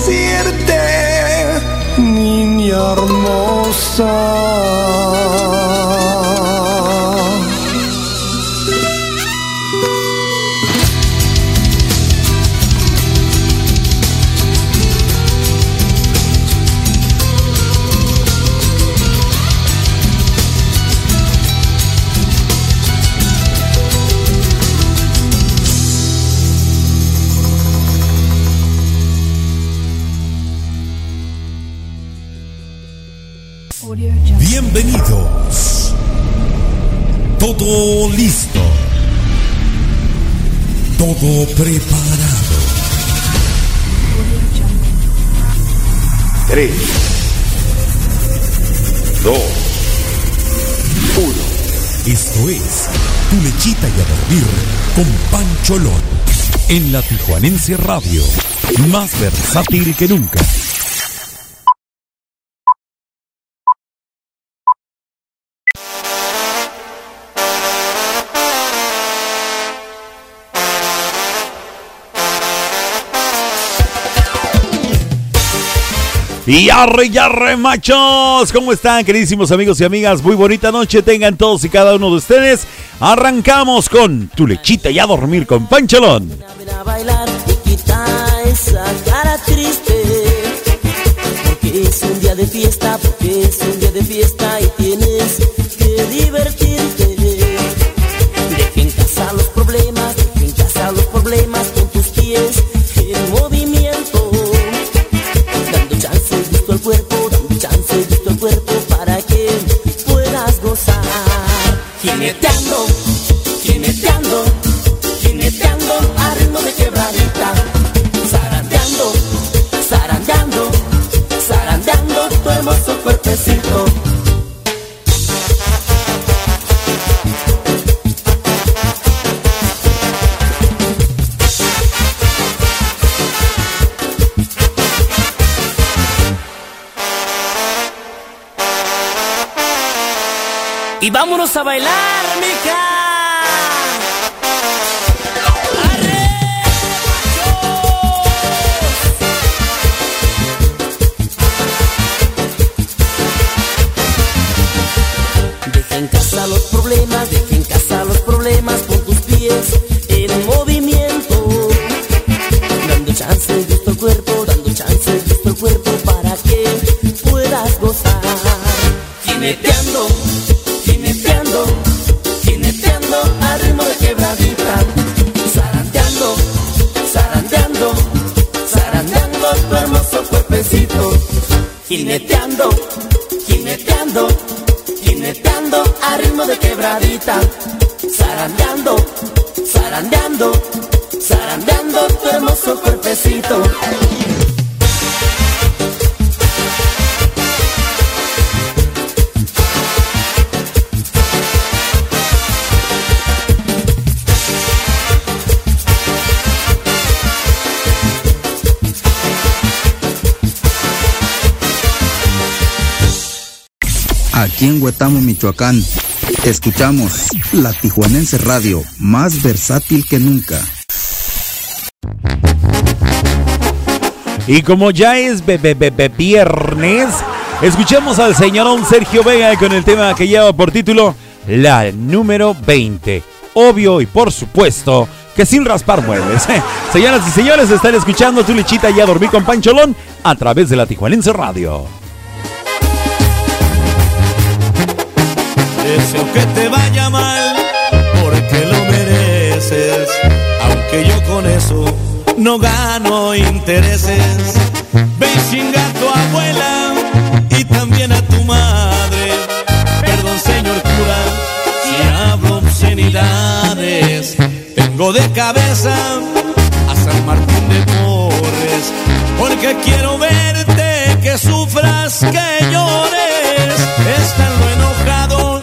decirte, niña hermosa. Cholón. En la Tijuanense Radio, más versátil que nunca. Y arre, arre, machos. ¿Cómo están, queridísimos amigos y amigas? Muy bonita noche tengan todos y cada uno de ustedes. Arrancamos con tu lechita y a dormir con. Porque es un día de fiesta, porque es un día de fiesta y tienes que. Jineteando, jineteando, jineteando a ritmo de quebradita. Zarandeando, zarandeando, zarandeando tu hermoso cuerpecito. Vámonos a bailar, mija. En casa los problemas, deja en casa los problemas con tus pies en movimiento. Dando chance gusto al cuerpo, dando chance gusto al cuerpo para que puedas gozar. Jineteando, tu hermoso cuerpecito. Jineteando, jineteando, jineteando al ritmo de quebradita. Zarandeando, zarandeando, zarandeando tu hermoso cuerpecito. Aquí en Huetamo, Michoacán, escuchamos la Tijuanense Radio, más versátil que nunca. Y como ya es viernes, escuchemos al señorón Sergio Vega con el tema que lleva por título La número 20. Obvio y por supuesto que sin raspar muebles. Señoras y señores, están escuchando tu lechita y a dormir con Pancholón a través de la Tijuanense Radio. Deseo que te vaya mal, porque lo mereces. Aunque yo con eso no gano intereses. Ve y chinga a tu abuela y también a tu madre. Perdón, señor cura, si hablo obscenidades. Vengo de cabeza a San Martín de Porres, porque quiero verte que sufras, que llores. Están lo enojado,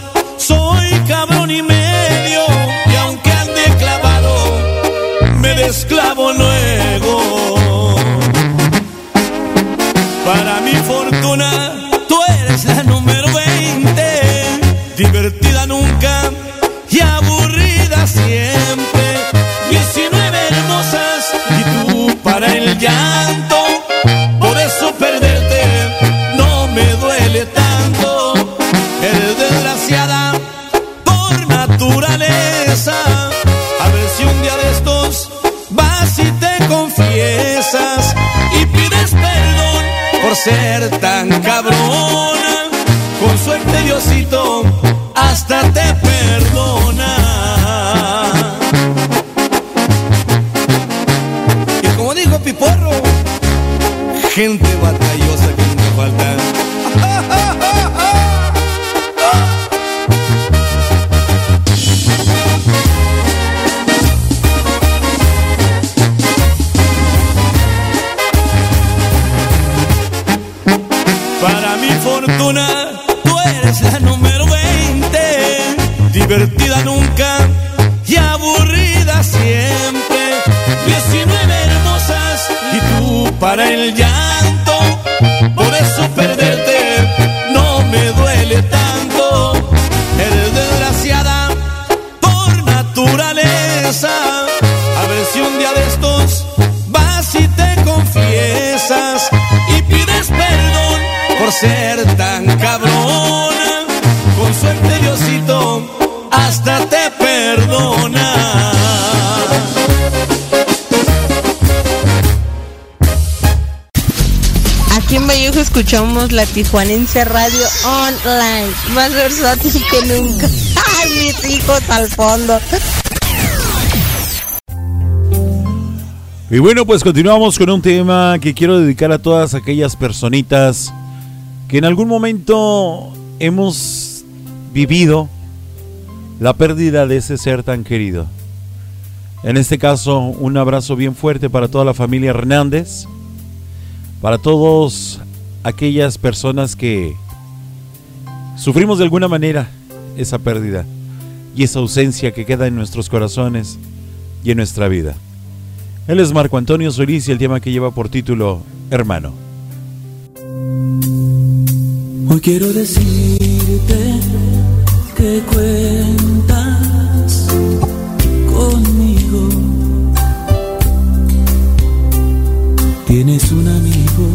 ser tan cabrona. Con suerte Diosito hasta te perdona. Y como dijo Piporro, gente batallosa ser tan cabrón. Con suerte Diosito hasta te perdona. Aquí en Vallejo escuchamos la Tijuanense Radio Online, más versátil que nunca. ¡Ay, mis hijos al fondo! Y bueno, pues continuamos con un tema que quiero dedicar a todas aquellas personitas que en algún momento hemos vivido la pérdida de ese ser tan querido. En este caso, un abrazo bien fuerte para toda la familia Hernández, para todas aquellas personas que sufrimos de alguna manera esa pérdida y esa ausencia que queda en nuestros corazones y en nuestra vida. Él es Marco Antonio Solís y el tema que lleva por título Hermano. Hoy quiero decirte que cuentas conmigo. Tienes un amigo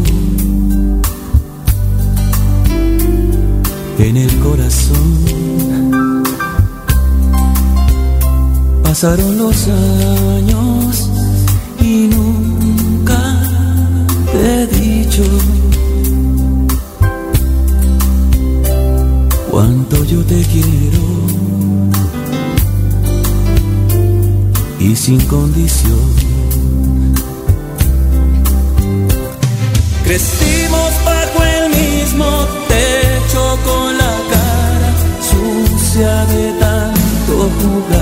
en el corazón. Pasaron los años y nunca te he dicho yo te quiero y sin condición. Crecimos bajo el mismo techo con la cara sucia de tanto jugar.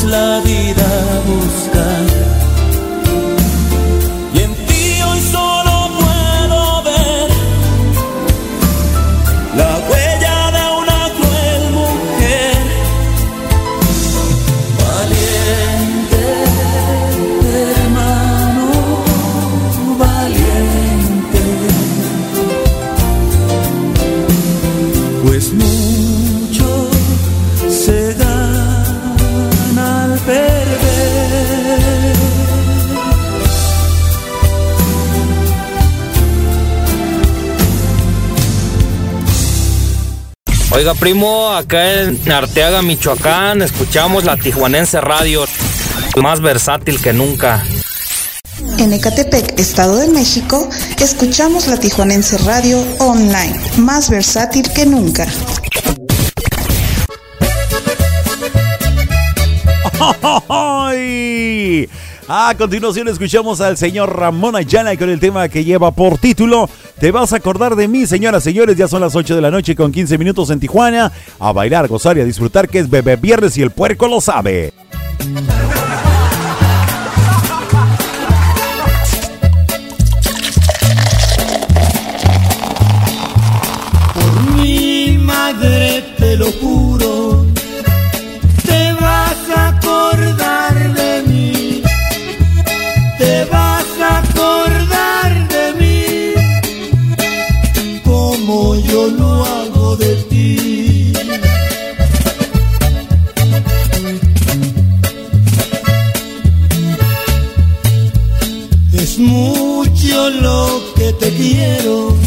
la vida. Oiga, primo, acá en Arteaga, Michoacán, escuchamos la Tijuanense Radio, más versátil que nunca. En Ecatepec, Estado de México, escuchamos la Tijuanense Radio online, más versátil que nunca. ¡Ay! A continuación escuchamos al señor Ramón Ayala con el tema que lleva por título Te vas a acordar de mí, señoras señores. Ya son las 8 de la noche con 15 minutos en Tijuana. A bailar, gozar y a disfrutar que es Bebé Viernes y el puerco lo sabe. Mucho lo que te quiero.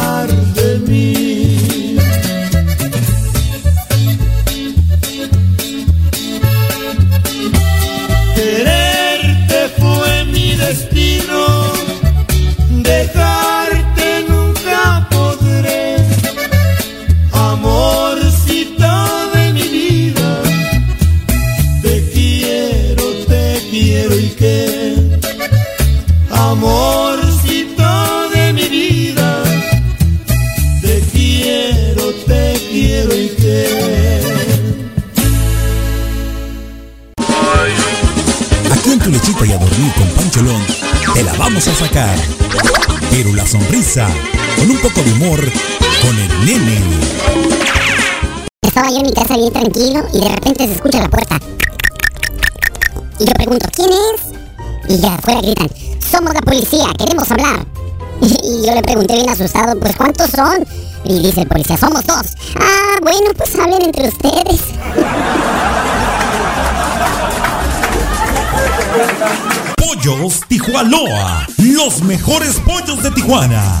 Acordar Pero la sonrisa, con un poco de humor, con el nene. Estaba yo en mi casa bien tranquilo y de repente se escucha la puerta. Y yo pregunto, ¿quién es? Y ya afuera gritan, somos la policía, queremos hablar. Y yo le pregunté bien asustado, pues ¿cuántos son? Y dice el policía, somos dos. Ah, bueno, pues hablen entre ustedes. Pollos Tijuanoa, los mejores pollos de Tijuana.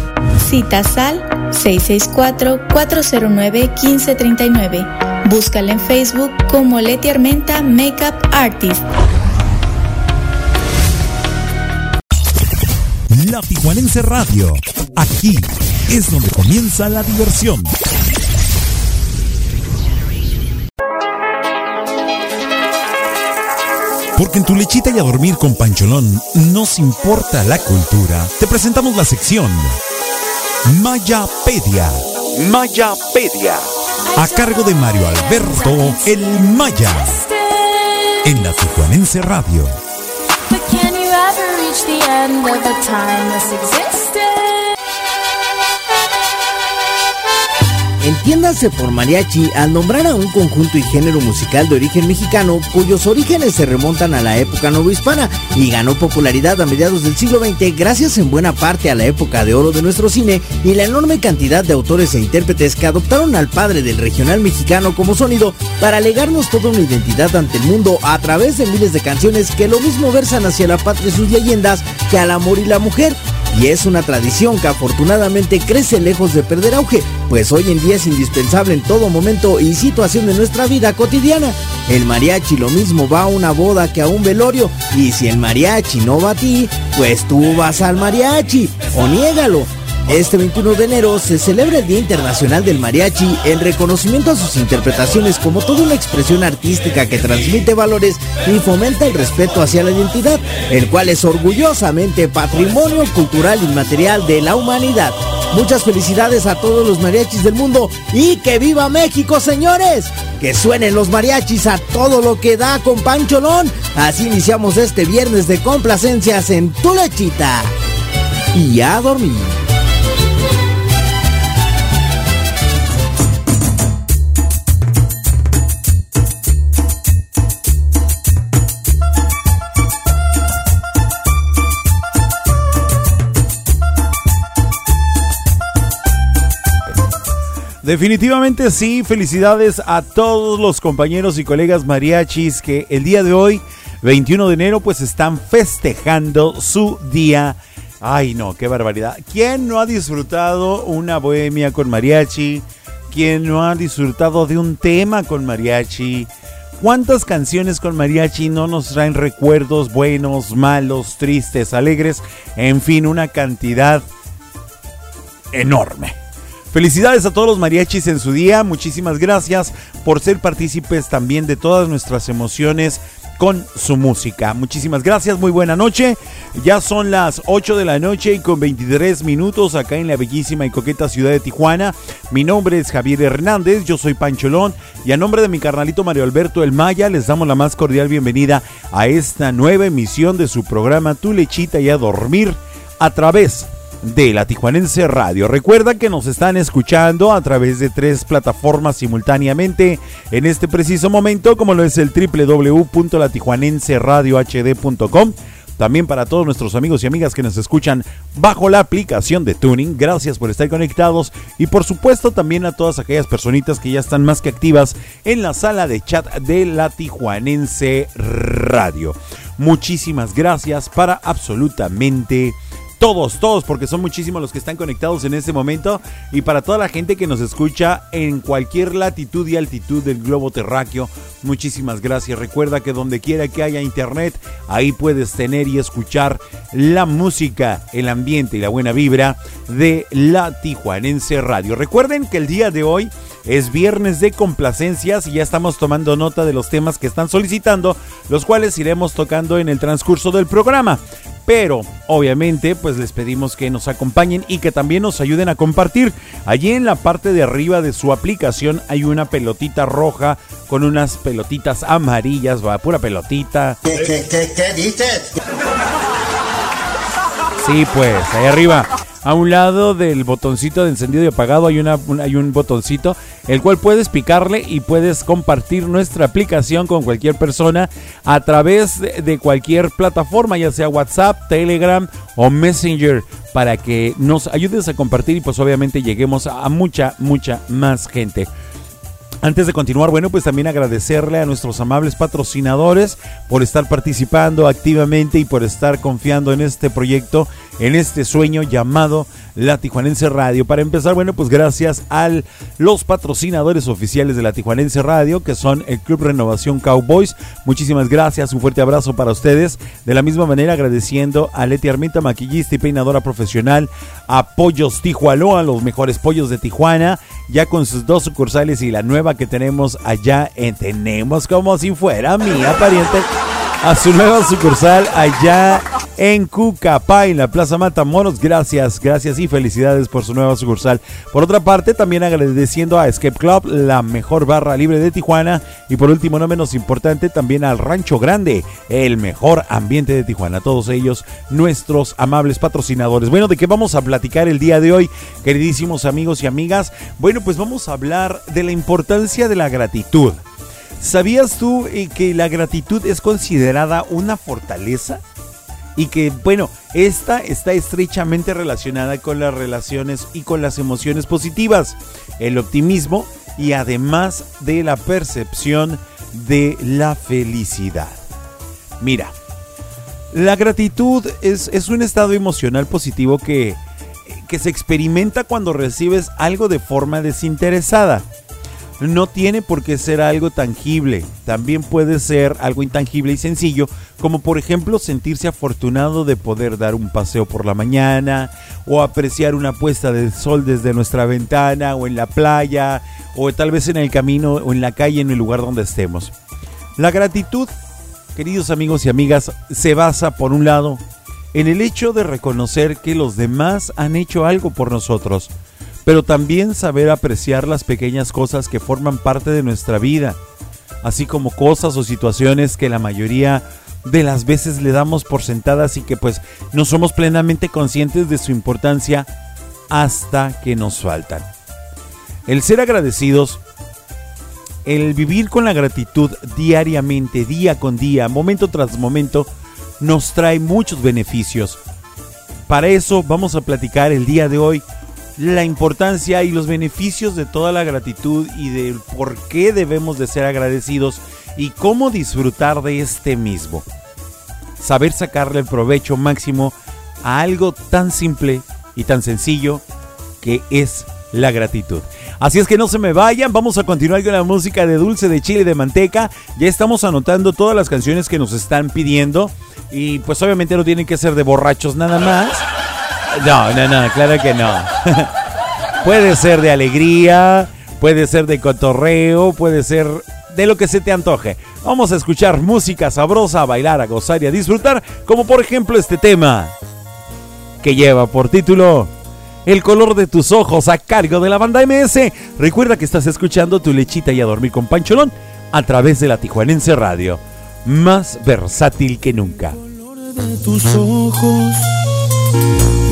Citas al 664-409-1539. Búscala en Facebook como Leti Armenta Makeup Artist. La Tijuanense Radio. Aquí es donde comienza la diversión. Porque en tu lechita y a dormir con Pancholón nos importa la cultura. Te presentamos la sección Mayapedia. Mayapedia. A cargo de Mario Alberto El Maya. En la Tijuanense Radio. But can you ever reach the end of a timeless existence? Entiéndase por mariachi al nombrar a un conjunto y género musical de origen mexicano cuyos orígenes se remontan a la época novohispana y ganó popularidad a mediados del siglo XX gracias en buena parte a la época de oro de nuestro cine y la enorme cantidad de autores e intérpretes que adoptaron al padre del regional mexicano como sonido para legarnos toda una identidad ante el mundo a través de miles de canciones que lo mismo versan hacia la patria y sus leyendas que al amor y la mujer. Y es una tradición que afortunadamente crece lejos de perder auge, pues hoy en día es indispensable en todo momento y situación de nuestra vida cotidiana. El mariachi lo mismo va a una boda que a un velorio, y si el mariachi no va a ti, pues tú vas al mariachi, o niégalo. Este 21 de enero se celebra el Día Internacional del Mariachi en reconocimiento a sus interpretaciones como toda una expresión artística que transmite valores y fomenta el respeto hacia la identidad, el cual es orgullosamente patrimonio cultural inmaterial de la humanidad. Muchas felicidades a todos los mariachis del mundo y que viva México, señores. Que suenen los mariachis a todo lo que da con Pancholón. Así iniciamos este viernes de complacencias en Tu Lechita. Y a dormir. Definitivamente sí, felicidades a todos los compañeros y colegas mariachis que el día de hoy, 21 de enero, pues están festejando su día. Ay no, qué barbaridad. ¿Quién no ha disfrutado una bohemia con mariachi? ¿Quién no ha disfrutado de un tema con mariachi? ¿Cuántas canciones con mariachi no nos traen recuerdos buenos, malos, tristes, alegres? En fin, una cantidad enorme. Felicidades a todos los mariachis en su día. Muchísimas gracias por ser partícipes también de todas nuestras emociones con su música. Muchísimas gracias, muy buena noche. Ya son las 8 de la noche y con 23 minutos acá en la bellísima y coqueta ciudad de Tijuana. Mi nombre es Javier Hernández, yo soy Pancholón y a nombre de mi carnalito Mario Alberto El Maya les damos la más cordial bienvenida a esta nueva emisión de su programa Tu Lechita y a Dormir a través de la Tijuanense Radio. Recuerda que nos están escuchando a través de tres plataformas simultáneamente en este preciso momento, como lo es el www.latijuanenseradiohd.com. También para todos nuestros amigos y amigas que nos escuchan bajo la aplicación de Tuning, gracias por estar conectados y por supuesto también a todas aquellas personitas que ya están más que activas en la sala de chat de la Tijuanense Radio. Muchísimas gracias para absolutamente todos, todos, porque son muchísimos los que están conectados en este momento. Y para toda la gente que nos escucha en cualquier latitud y altitud del globo terráqueo, muchísimas gracias. Recuerda que donde quiera que haya internet, ahí puedes tener y escuchar la música, el ambiente y la buena vibra de la Tijuanense Radio. Recuerden que el día de hoy es viernes de complacencias y ya estamos tomando nota de los temas que están solicitando, los cuales iremos tocando en el transcurso del programa. Pero obviamente pues les pedimos que nos acompañen y que también nos ayuden a compartir. Allí en la parte de arriba de su aplicación hay una pelotita roja con unas pelotitas amarillas, va, pura pelotita. ¿Qué, qué, qué, qué dices? Sí, pues, ahí arriba. a un lado del botoncito de encendido y apagado hay, una, un, hay un botoncito el cual puedes picarle y puedes compartir nuestra aplicación con cualquier persona a través de, cualquier plataforma, ya sea WhatsApp, Telegram o Messenger, para que nos ayudes a compartir y pues obviamente lleguemos a mucha, mucha más gente. Antes de continuar, bueno, pues también agradecerle a nuestros amables patrocinadores por estar participando activamente y por estar confiando en este proyecto, en este sueño llamado La Tijuanense Radio. Para empezar, bueno, pues gracias a los patrocinadores oficiales de La Tijuanense Radio, que son el Club Renovación Cowboys. Muchísimas gracias, un fuerte abrazo para ustedes. De la misma manera, agradeciendo a Leti Armita, maquillista y peinadora profesional, a Pollos Tijualoa, los mejores pollos de Tijuana, ya con sus dos sucursales y la nueva que tenemos allá en Tenemos como si fuera mía, pariente, a su nueva sucursal allá en Cucapá, en la Plaza Matamoros. Gracias, gracias y felicidades por su nueva sucursal. Por otra parte, también agradeciendo a Escape Club, la mejor barra libre de Tijuana. Y por último, no menos importante, también al Rancho Grande, el mejor ambiente de Tijuana. Todos ellos, nuestros amables patrocinadores. Bueno, ¿de qué vamos a platicar el día de hoy, queridísimos amigos y amigas? Bueno, pues vamos a hablar de la importancia de la gratitud. ¿Sabías tú eh, que la gratitud es considerada una fortaleza? Y que, bueno, esta está estrechamente relacionada con las relaciones y con las emociones positivas, el optimismo y además de la percepción de la felicidad. Mira, la gratitud es, es un estado emocional positivo que, que se experimenta cuando recibes algo de forma desinteresada no tiene por qué ser algo tangible, también puede ser algo intangible y sencillo, como por ejemplo sentirse afortunado de poder dar un paseo por la mañana, o apreciar una puesta de sol desde nuestra ventana, o en la playa, o tal vez en el camino, o en la calle, en el lugar donde estemos. La gratitud, queridos amigos y amigas, se basa por un lado en el hecho de reconocer que los demás han hecho algo por nosotros, pero también saber apreciar las pequeñas cosas que forman parte de nuestra vida, así como cosas o situaciones que la mayoría de las veces le damos por sentadas y que pues no somos plenamente conscientes de su importancia hasta que nos faltan. El ser agradecidos, el vivir con la gratitud diariamente, día con día, momento tras momento, nos trae muchos beneficios. Para eso vamos a platicar el día de hoy la importancia y los beneficios de toda la gratitud y del por qué debemos de ser agradecidos y cómo disfrutar de este mismo. Saber sacarle el provecho máximo a algo tan simple y tan sencillo que es la gratitud. Así es que no se me vayan, vamos a continuar con la música de dulce de chile de manteca. Ya estamos anotando todas las canciones que nos están pidiendo y pues obviamente no tienen que ser de borrachos nada más. No, no, no, claro que no. puede ser de alegría, puede ser de cotorreo, puede ser de lo que se te antoje. Vamos a escuchar música sabrosa, a bailar, a gozar y a disfrutar, como por ejemplo este tema que lleva por título El color de tus ojos a cargo de la banda MS. Recuerda que estás escuchando tu lechita y a dormir con Pancholón a través de la Tijuanense Radio, más versátil que nunca. de tus ojos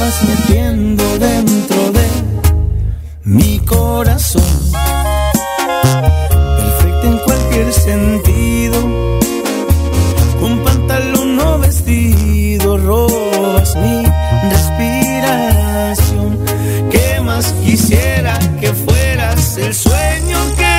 Vas metiendo dentro de mi corazón. Perfecta en cualquier sentido. Con pantalón o vestido robas mi respiración. ¿Qué más quisiera que fueras el sueño que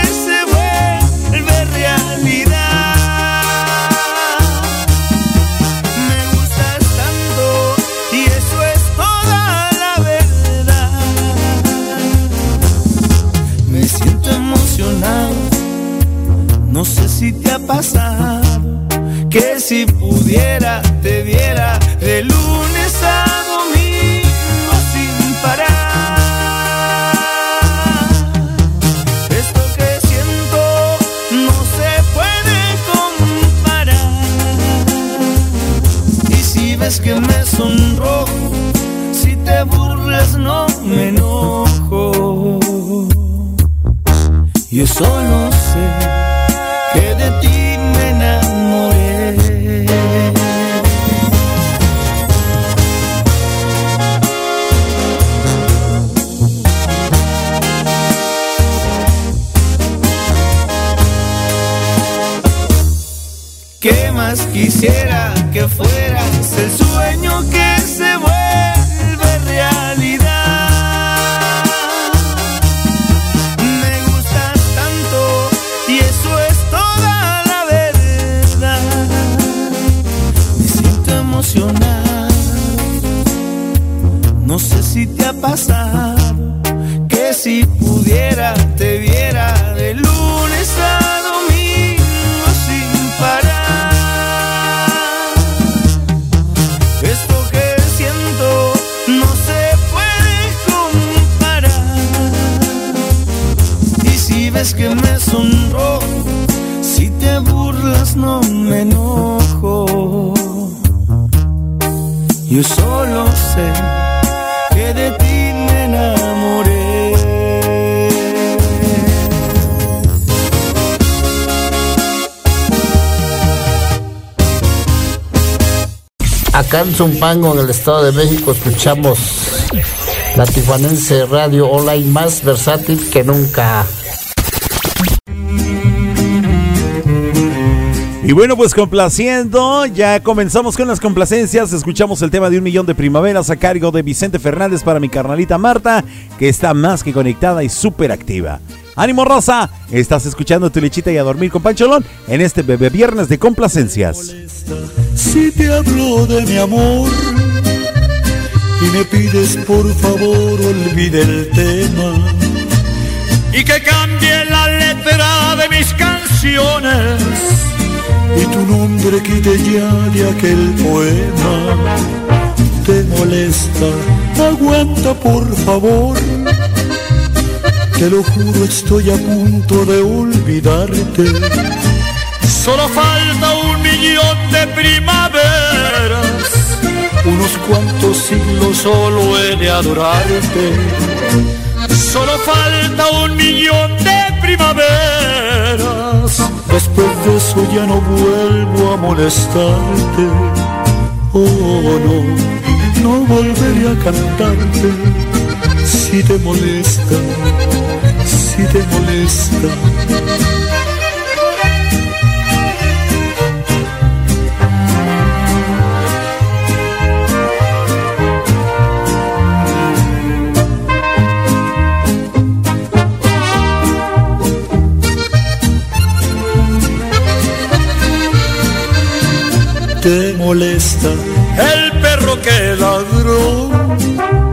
si pudiera Zumpango, en el Estado de México, escuchamos la Tijuanense Radio Online más versátil que nunca. Y bueno, pues complaciendo, ya comenzamos con las complacencias. Escuchamos el tema de un millón de primaveras a cargo de Vicente Fernández para mi carnalita Marta, que está más que conectada y súper activa. Ánimo Rosa, estás escuchando tu lechita y a dormir con Pancholón en este bebé viernes de complacencias. Si te hablo de mi amor y me pides por favor olvide el tema y que cambie la letra de mis canciones y tu nombre quite ya de aquel poema. Te molesta, aguanta por favor. Te lo juro, estoy a punto de olvidarte. Solo falta un millón de primaveras. Unos cuantos siglos solo he de adorarte. Solo falta un millón de primaveras. Después de eso ya no vuelvo a molestarte. Oh no, no volveré a cantarte. Si te molesta, si te molesta. te molesta el perro que ladró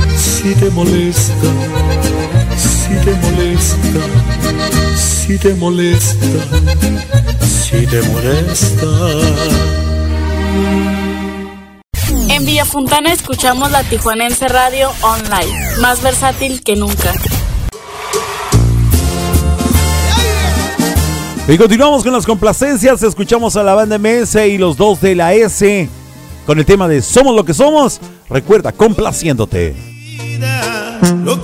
si te molesta, si te molesta, si te molesta, si te molesta. En Villa Fontana escuchamos la Tijuanense Radio Online, más versátil que nunca. Y continuamos con las complacencias. Escuchamos a la banda MS y los dos de la S con el tema de Somos lo que somos. Recuerda, complaciéndote. Lo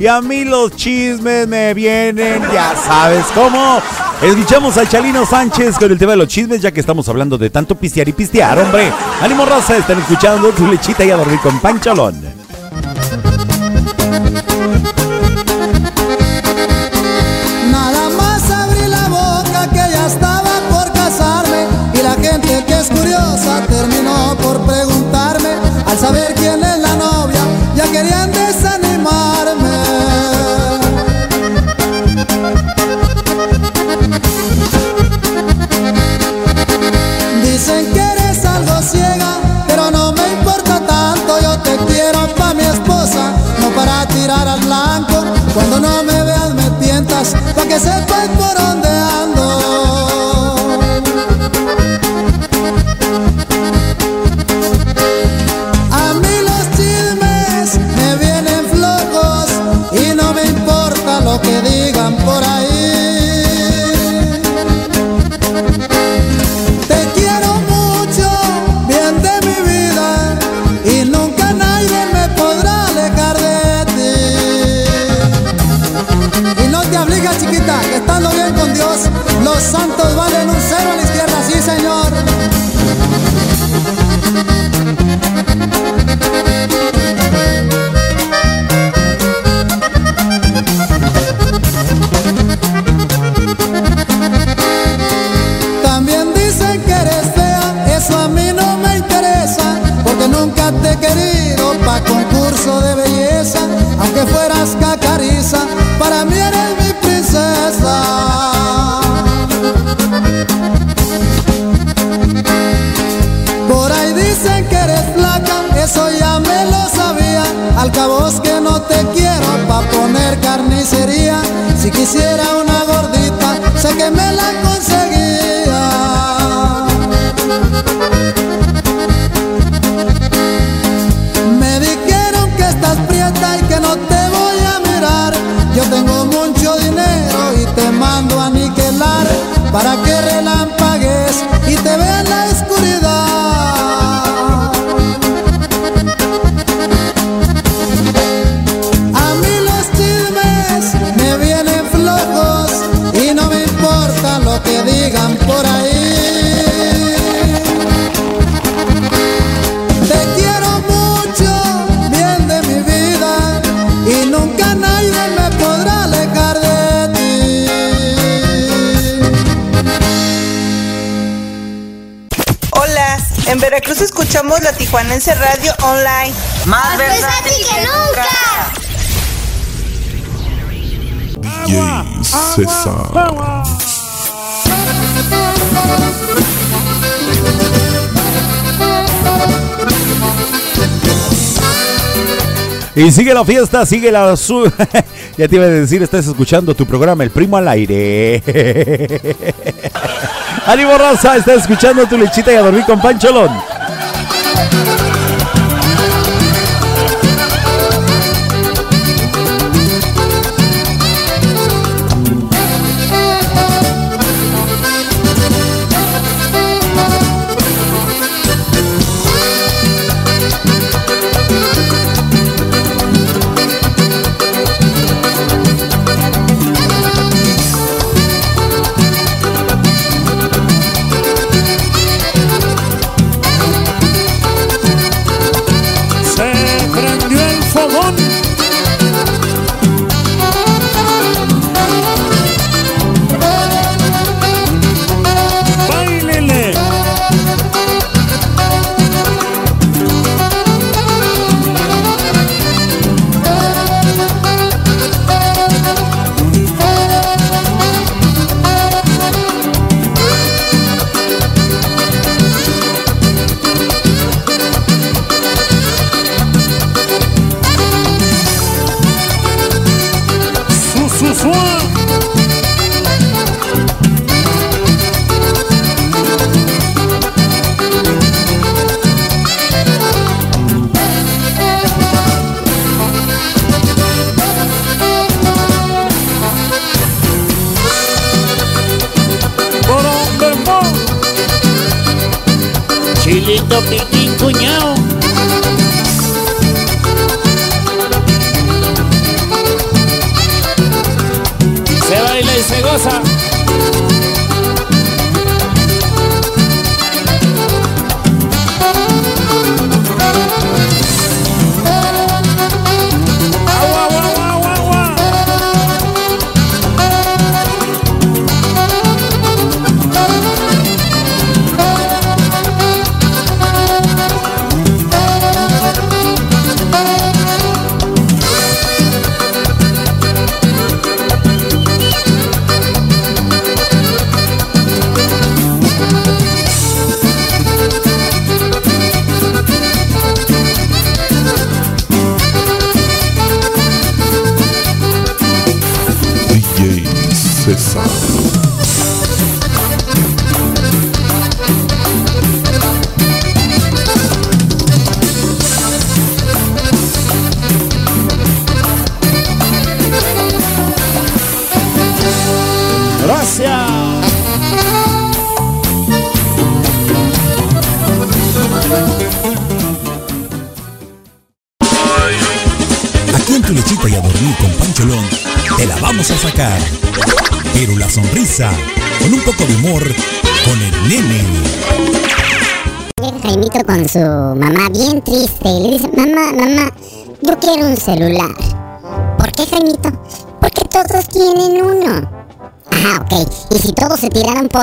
Y a mí los chismes me vienen, ya sabes cómo. Escuchamos a Chalino Sánchez con el tema de los chismes, ya que estamos hablando de tanto pistear y pistear, hombre. Ánimo, Rosa, están escuchando tu lechita y a dormir con pancholón. c'est ça. Y sigue la fiesta, sigue la... Su ya te iba a decir, estás escuchando tu programa El Primo al Aire. Ánimo Raza, estás escuchando tu lechita y a dormir con Pancholón.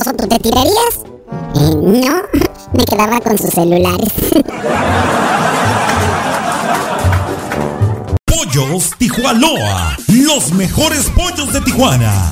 Tú te tirarías? Eh, no, me quedaba con sus celulares. Pollos Tijuanoa, los mejores pollos de Tijuana.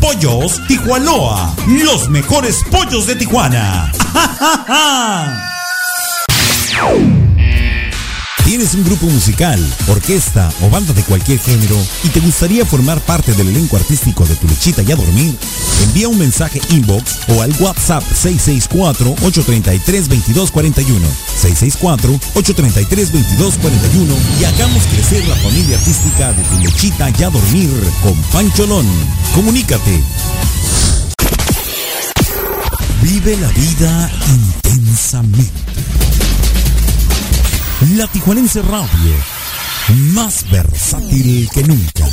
Pollos Tijuanoa, los mejores pollos de Tijuana. ¿Tienes un grupo musical, orquesta o banda de cualquier género y te gustaría formar parte del elenco artístico de Tu Lechita y a Dormir? Envía un mensaje inbox o al WhatsApp 664-833-2241. 664-833-2241 y hagamos crecer la familia artística de Tu Lechita y a Dormir con Pancholón. Comunícate. Vive la vida intensamente. La Tijuanense Radio, más versátil que nunca.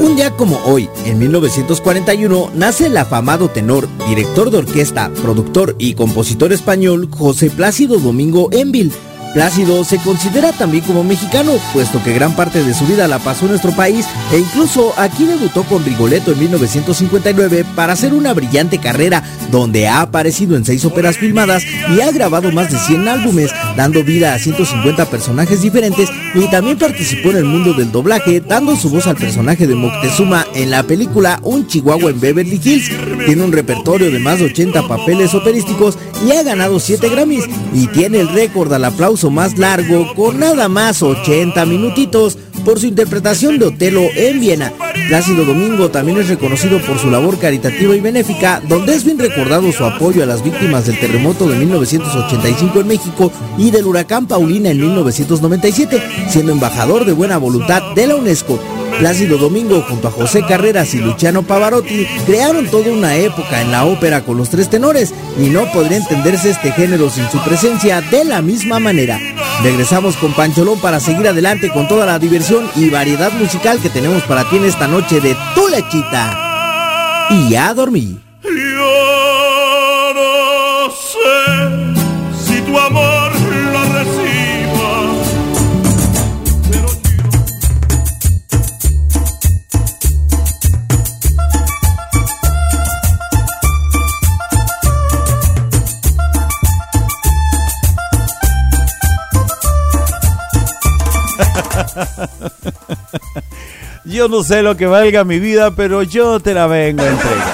Un día como hoy, en 1941, nace el afamado tenor, director de orquesta, productor y compositor español José Plácido Domingo Envil. Plácido se considera también como mexicano, puesto que gran parte de su vida la pasó en nuestro país e incluso aquí debutó con Rigoletto en 1959 para hacer una brillante carrera donde ha aparecido en seis óperas filmadas y ha grabado más de 100 álbumes, dando vida a 150 personajes diferentes y también participó en el mundo del doblaje, dando su voz al personaje de Moctezuma en la película Un Chihuahua en Beverly Hills. Tiene un repertorio de más de 80 papeles operísticos y ha ganado 7 Grammys y tiene el récord al aplauso más largo con nada más 80 minutitos por su interpretación de Otelo en Viena. Plácido Domingo también es reconocido por su labor caritativa y benéfica, donde es bien recordado su apoyo a las víctimas del terremoto de 1985 en México y del huracán Paulina en 1997, siendo embajador de buena voluntad de la UNESCO. Plácido Domingo junto a José Carreras y Luciano Pavarotti crearon toda una época en la ópera con los tres tenores y no podría entenderse este género sin su presencia de la misma manera. Regresamos con Pancholón para seguir adelante con toda la diversión y variedad musical que tenemos para ti en esta noche de Tu Lechita. Y a dormir. Yo no sé Yo no sé lo que valga mi vida, pero yo te la vengo a entregar.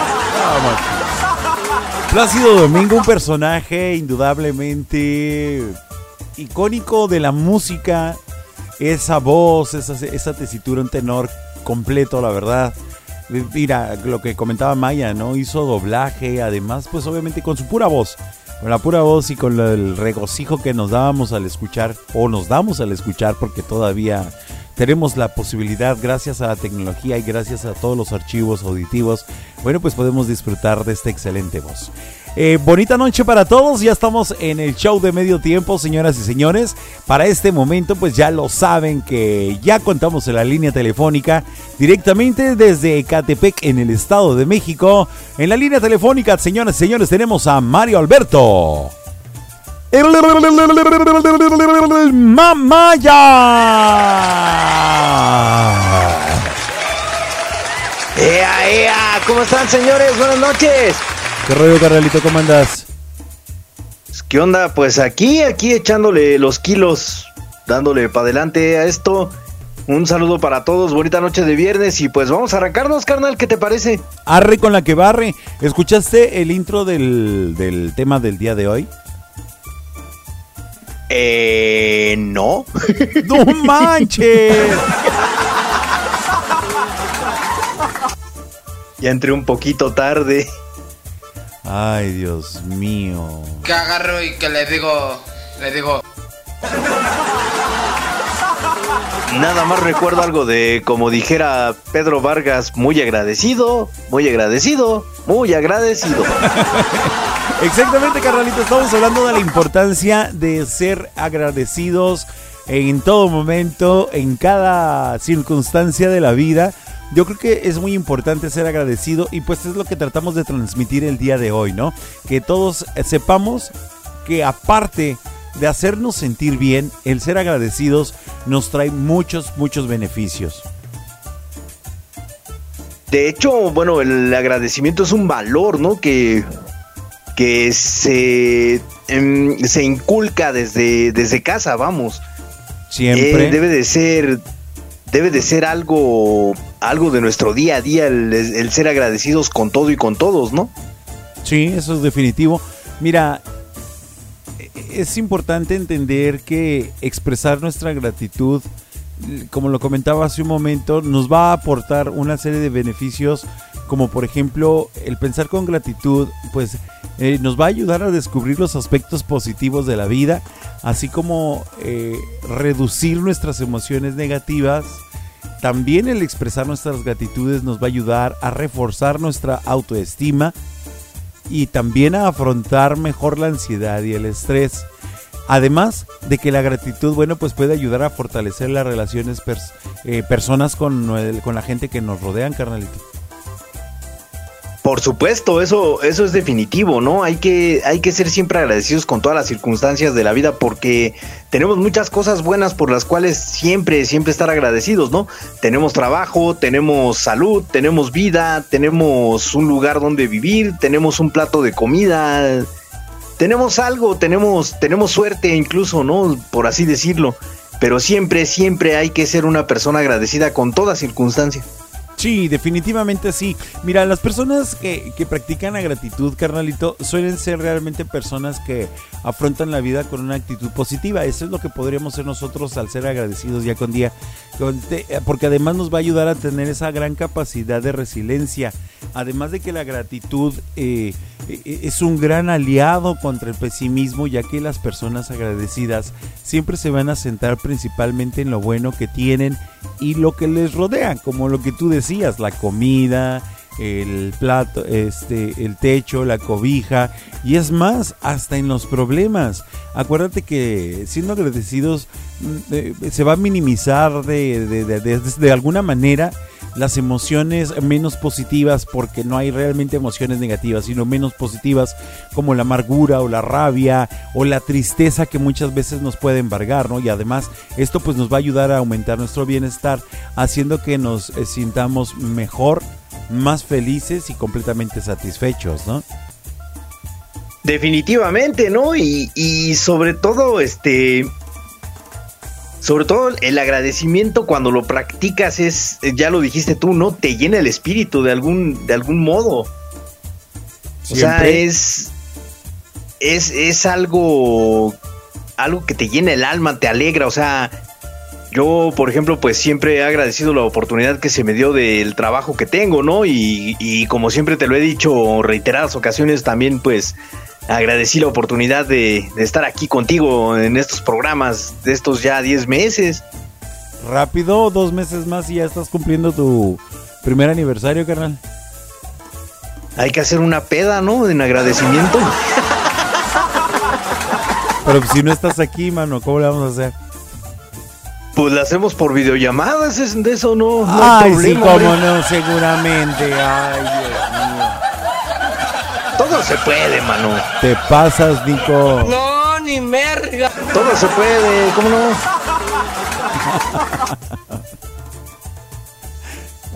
Plácido Domingo, un personaje indudablemente icónico de la música. Esa voz, esa, esa tesitura, un tenor completo, la verdad. Mira, lo que comentaba Maya, ¿no? Hizo doblaje, además, pues obviamente con su pura voz. Con la pura voz y con el regocijo que nos dábamos al escuchar, o nos damos al escuchar, porque todavía tenemos la posibilidad, gracias a la tecnología y gracias a todos los archivos auditivos, bueno, pues podemos disfrutar de esta excelente voz. Eh, bonita noche para todos, ya estamos en el show de medio tiempo, señoras y señores. Para este momento, pues ya lo saben que ya contamos en la línea telefónica directamente desde Ecatepec en el Estado de México. En la línea telefónica, señoras y señores, tenemos a Mario Alberto. Mamaya. ¡Ea, ea! ¿Cómo están, señores? Buenas noches. ¿Qué rollo, carnalito? ¿Cómo andas? ¿Qué onda? Pues aquí, aquí echándole los kilos, dándole para adelante a esto. Un saludo para todos, bonita noche de viernes y pues vamos a arrancarnos, carnal, ¿qué te parece? Arre con la que barre. ¿Escuchaste el intro del, del tema del día de hoy? Eh, no. ¡No manches! ya entré un poquito tarde. Ay, Dios mío. Que agarro y que le digo, le digo. Nada más recuerdo algo de, como dijera Pedro Vargas, muy agradecido, muy agradecido, muy agradecido. Exactamente, carnalito. Estamos hablando de la importancia de ser agradecidos en todo momento, en cada circunstancia de la vida. Yo creo que es muy importante ser agradecido y pues es lo que tratamos de transmitir el día de hoy, ¿no? Que todos sepamos que aparte de hacernos sentir bien, el ser agradecidos nos trae muchos, muchos beneficios. De hecho, bueno, el agradecimiento es un valor, ¿no? Que, que se, em, se inculca desde, desde casa, vamos. Siempre. Eh, debe de ser, debe de ser algo, algo de nuestro día a día, el, el ser agradecidos con todo y con todos, ¿no? Sí, eso es definitivo. Mira, es importante entender que expresar nuestra gratitud, como lo comentaba hace un momento, nos va a aportar una serie de beneficios, como por ejemplo el pensar con gratitud, pues eh, nos va a ayudar a descubrir los aspectos positivos de la vida, así como eh, reducir nuestras emociones negativas. También el expresar nuestras gratitudes nos va a ayudar a reforzar nuestra autoestima y también a afrontar mejor la ansiedad y el estrés. Además de que la gratitud, bueno, pues puede ayudar a fortalecer las relaciones pers eh, personas con, con la gente que nos rodean, carnalito. Por supuesto, eso, eso es definitivo, ¿no? Hay que, hay que ser siempre agradecidos con todas las circunstancias de la vida porque tenemos muchas cosas buenas por las cuales siempre, siempre estar agradecidos, ¿no? Tenemos trabajo, tenemos salud, tenemos vida, tenemos un lugar donde vivir, tenemos un plato de comida, tenemos algo, tenemos, tenemos suerte incluso, ¿no? Por así decirlo. Pero siempre, siempre hay que ser una persona agradecida con toda circunstancia. Sí, definitivamente sí. Mira, las personas que, que, practican la gratitud, carnalito, suelen ser realmente personas que afrontan la vida con una actitud positiva. Eso es lo que podríamos ser nosotros al ser agradecidos día con día. Porque además nos va a ayudar a tener esa gran capacidad de resiliencia. Además de que la gratitud eh, es un gran aliado contra el pesimismo, ya que las personas agradecidas siempre se van a centrar principalmente en lo bueno que tienen y lo que les rodea, como lo que tú decías, la comida, el plato, este, el techo, la cobija y es más, hasta en los problemas. Acuérdate que siendo agradecidos eh, se va a minimizar de, de, de, de, alguna manera las emociones menos positivas porque no hay realmente emociones negativas, sino menos positivas como la amargura o la rabia o la tristeza que muchas veces nos puede embargar, ¿no? Y además esto pues nos va a ayudar a aumentar nuestro bienestar haciendo que nos eh, sintamos mejor, más felices y completamente satisfechos, ¿no? Definitivamente, ¿no? Y, y sobre todo, este, sobre todo el agradecimiento cuando lo practicas es, ya lo dijiste tú, ¿no? Te llena el espíritu de algún, de algún modo. O sea, es, es, es algo, algo que te llena el alma, te alegra. O sea, yo, por ejemplo, pues siempre he agradecido la oportunidad que se me dio del trabajo que tengo, ¿no? Y, y como siempre te lo he dicho reiteradas ocasiones, también pues agradecí la oportunidad de, de estar aquí contigo en estos programas de estos ya 10 meses. Rápido, dos meses más y ya estás cumpliendo tu primer aniversario, carnal. Hay que hacer una peda, ¿no? En agradecimiento. Pero si no estás aquí, mano, ¿cómo le vamos a hacer? Pues la hacemos por videollamadas, es- de eso no, no hay Ay, sí, cómo hombre. no, seguramente. Ay, Dios mío. Todo se puede, mano. Te pasas, Nico. No, ni merga. Todo se puede, ¿cómo no?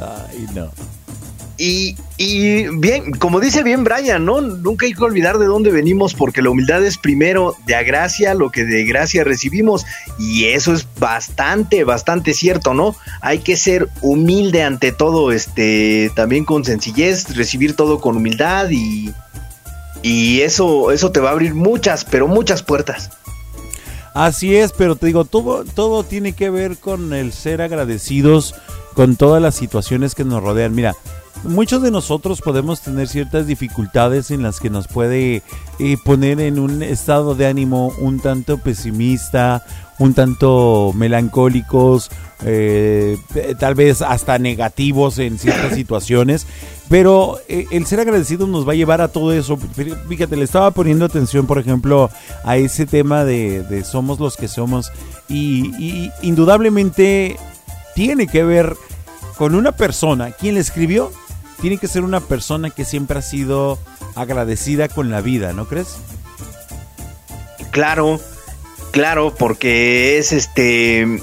Ay, no. Y, y bien, como dice bien Brian, ¿no? Nunca hay que olvidar de dónde venimos porque la humildad es primero de a gracia lo que de gracia recibimos y eso es bastante, bastante cierto, ¿no? Hay que ser humilde ante todo, este, también con sencillez, recibir todo con humildad y, y eso, eso te va a abrir muchas, pero muchas puertas. Así es, pero te digo, todo, todo tiene que ver con el ser agradecidos con todas las situaciones que nos rodean. Mira, muchos de nosotros podemos tener ciertas dificultades en las que nos puede eh, poner en un estado de ánimo un tanto pesimista, un tanto melancólicos, eh, eh, tal vez hasta negativos en ciertas situaciones. Pero eh, el ser agradecido nos va a llevar a todo eso. Fíjate, le estaba poniendo atención, por ejemplo, a ese tema de, de somos los que somos. Y, y indudablemente tiene que ver con una persona. Quien le escribió tiene que ser una persona que siempre ha sido agradecida con la vida, ¿no crees? Claro, claro, porque es este.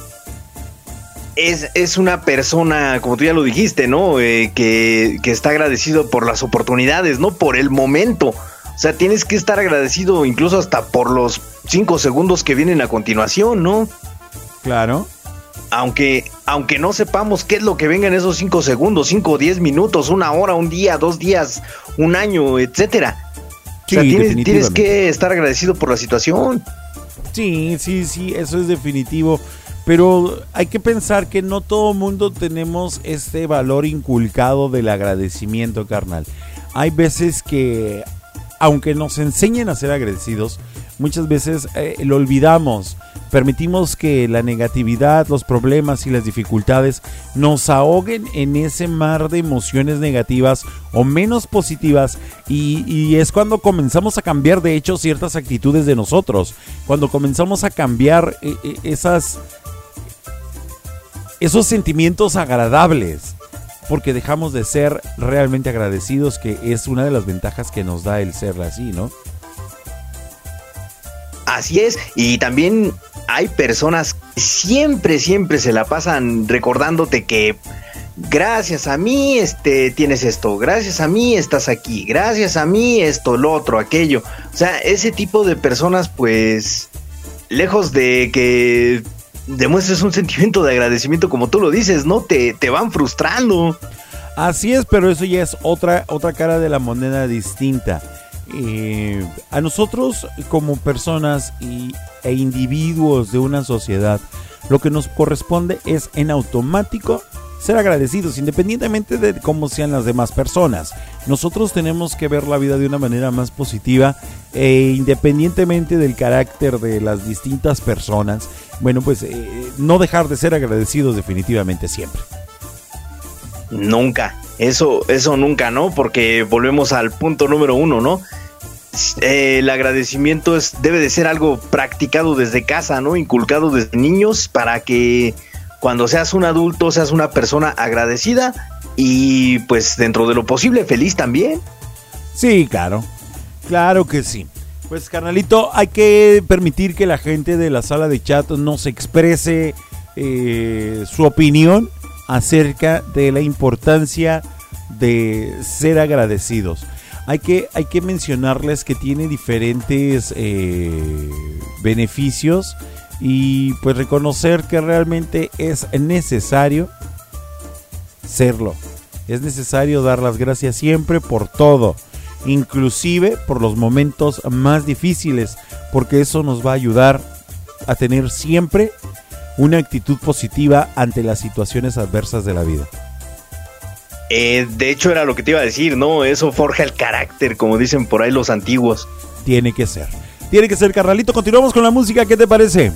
Es, es una persona, como tú ya lo dijiste, ¿no? Eh, que, que está agradecido por las oportunidades, no por el momento. O sea, tienes que estar agradecido incluso hasta por los cinco segundos que vienen a continuación, ¿no? Claro. Aunque, aunque no sepamos qué es lo que venga en esos cinco segundos, cinco o diez minutos, una hora, un día, dos días, un año, etcétera. O sea, tienes, tienes que estar agradecido por la situación. Sí, sí, sí, eso es definitivo. Pero hay que pensar que no todo mundo tenemos este valor inculcado del agradecimiento, carnal. Hay veces que, aunque nos enseñen a ser agradecidos, muchas veces eh, lo olvidamos. Permitimos que la negatividad, los problemas y las dificultades nos ahoguen en ese mar de emociones negativas o menos positivas y, y es cuando comenzamos a cambiar de hecho ciertas actitudes de nosotros, cuando comenzamos a cambiar eh, eh, esas esos sentimientos agradables, porque dejamos de ser realmente agradecidos, que es una de las ventajas que nos da el ser así, ¿no? Así es, y también hay personas que siempre, siempre se la pasan recordándote que gracias a mí este tienes esto, gracias a mí estás aquí, gracias a mí esto, lo otro, aquello. O sea, ese tipo de personas, pues, lejos de que demuestres un sentimiento de agradecimiento como tú lo dices, ¿no? Te, te van frustrando. Así es, pero eso ya es otra, otra cara de la moneda distinta. Eh, a nosotros como personas y, e individuos de una sociedad, lo que nos corresponde es en automático ser agradecidos, independientemente de cómo sean las demás personas. Nosotros tenemos que ver la vida de una manera más positiva e independientemente del carácter de las distintas personas, bueno, pues eh, no dejar de ser agradecidos definitivamente siempre. Nunca. Eso, eso nunca, ¿no? Porque volvemos al punto número uno, ¿no? Eh, el agradecimiento es, debe de ser algo practicado desde casa, ¿no? Inculcado desde niños para que cuando seas un adulto seas una persona agradecida y pues dentro de lo posible feliz también. Sí, claro. Claro que sí. Pues carnalito, hay que permitir que la gente de la sala de chat nos exprese eh, su opinión acerca de la importancia de ser agradecidos. Hay que, hay que mencionarles que tiene diferentes eh, beneficios y pues reconocer que realmente es necesario serlo. Es necesario dar las gracias siempre por todo. inclusive por los momentos más difíciles, porque eso nos va a ayudar a tener siempre una actitud positiva ante las situaciones adversas de la vida. Eh, de hecho, era lo que te iba a decir, ¿no? Eso forja el carácter, como dicen por ahí los antiguos. Tiene que ser. Tiene que ser, carnalito. Continuamos con la música, ¿qué te parece?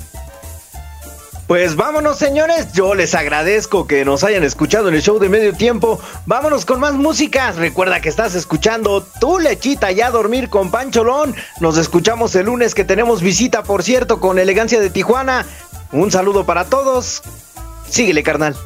Pues vámonos, señores. Yo les agradezco que nos hayan escuchado en el show de medio tiempo. Vámonos con más música. Recuerda que estás escuchando Tu Lechita ya a dormir con Pancholón. Nos escuchamos el lunes que tenemos visita, por cierto, con Elegancia de Tijuana. Un saludo para todos. Síguele, carnal.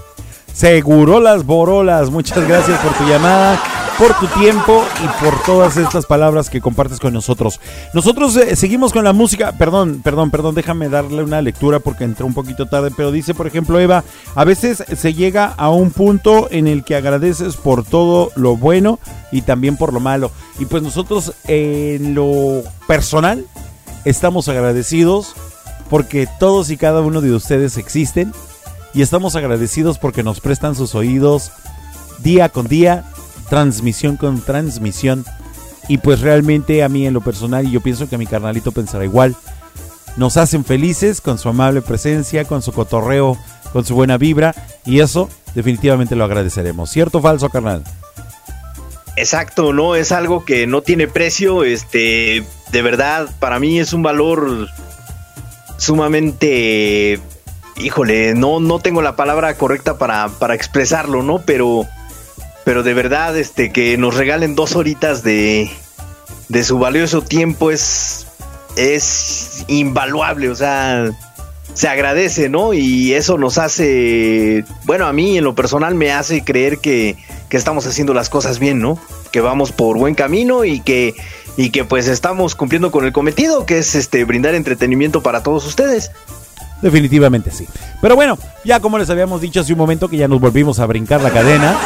Seguro las borolas. Muchas gracias por tu llamada, por tu tiempo y por todas estas palabras que compartes con nosotros. Nosotros eh, seguimos con la música. Perdón, perdón, perdón. Déjame darle una lectura porque entré un poquito tarde. Pero dice, por ejemplo, Eva, a veces se llega a un punto en el que agradeces por todo lo bueno y también por lo malo. Y pues nosotros en lo personal estamos agradecidos porque todos y cada uno de ustedes existen y estamos agradecidos porque nos prestan sus oídos día con día, transmisión con transmisión. Y pues realmente a mí en lo personal, y yo pienso que a mi carnalito pensará igual, nos hacen felices con su amable presencia, con su cotorreo, con su buena vibra. Y eso definitivamente lo agradeceremos. ¿Cierto o falso, carnal? Exacto, no es algo que no tiene precio, este, de verdad, para mí es un valor sumamente, híjole, no, no tengo la palabra correcta para, para expresarlo, ¿no? Pero, pero de verdad, este, que nos regalen dos horitas de, de su valioso tiempo es, es invaluable, o sea, se agradece, ¿no? Y eso nos hace, bueno, a mí en lo personal me hace creer que, que estamos haciendo las cosas bien, ¿no? Que vamos por buen camino y que, y que pues estamos cumpliendo con el cometido, que es este brindar entretenimiento para todos ustedes. Definitivamente sí. Pero bueno, ya como les habíamos dicho hace un momento que ya nos volvimos a brincar la cadena.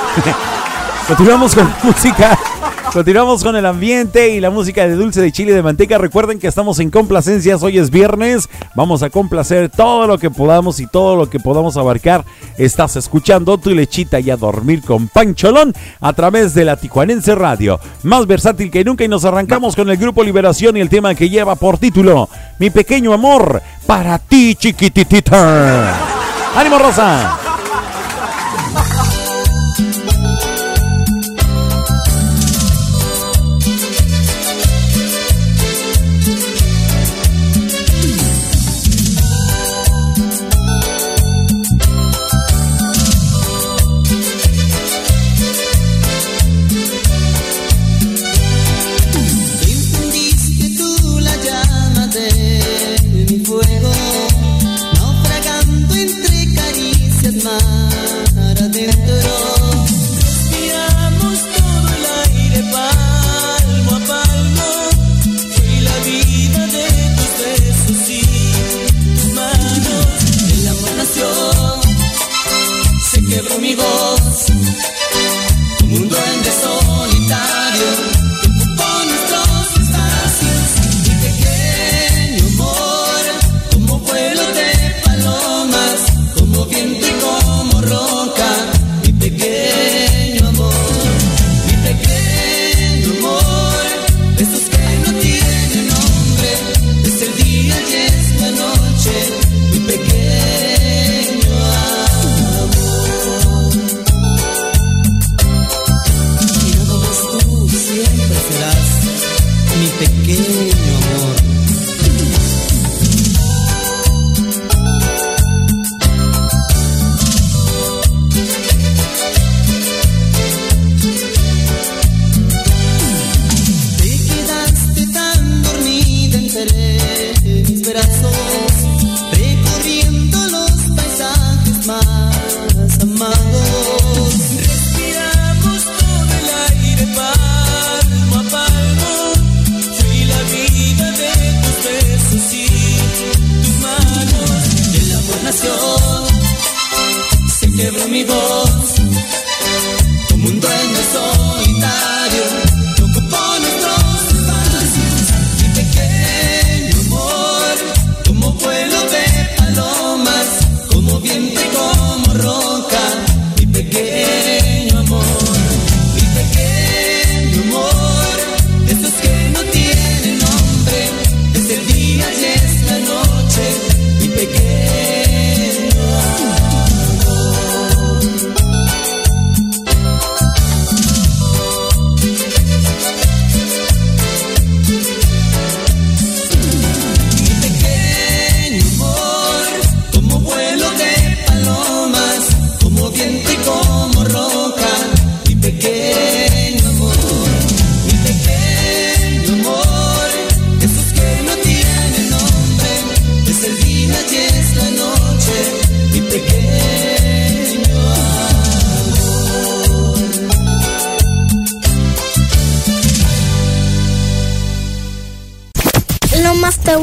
Continuamos con música. Continuamos con el ambiente y la música de dulce de chile de manteca. Recuerden que estamos en complacencias. Hoy es viernes. Vamos a complacer todo lo que podamos y todo lo que podamos abarcar. Estás escuchando tu lechita y a dormir con Pancholón a través de la Tijuanense Radio. Más versátil que nunca y nos arrancamos con el grupo Liberación y el tema que lleva por título Mi pequeño amor para ti chiquititita. ¡Ánimo Rosa!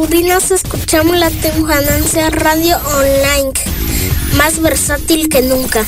Taurinos escuchamos la Temujananza Radio Online, más versátil que nunca.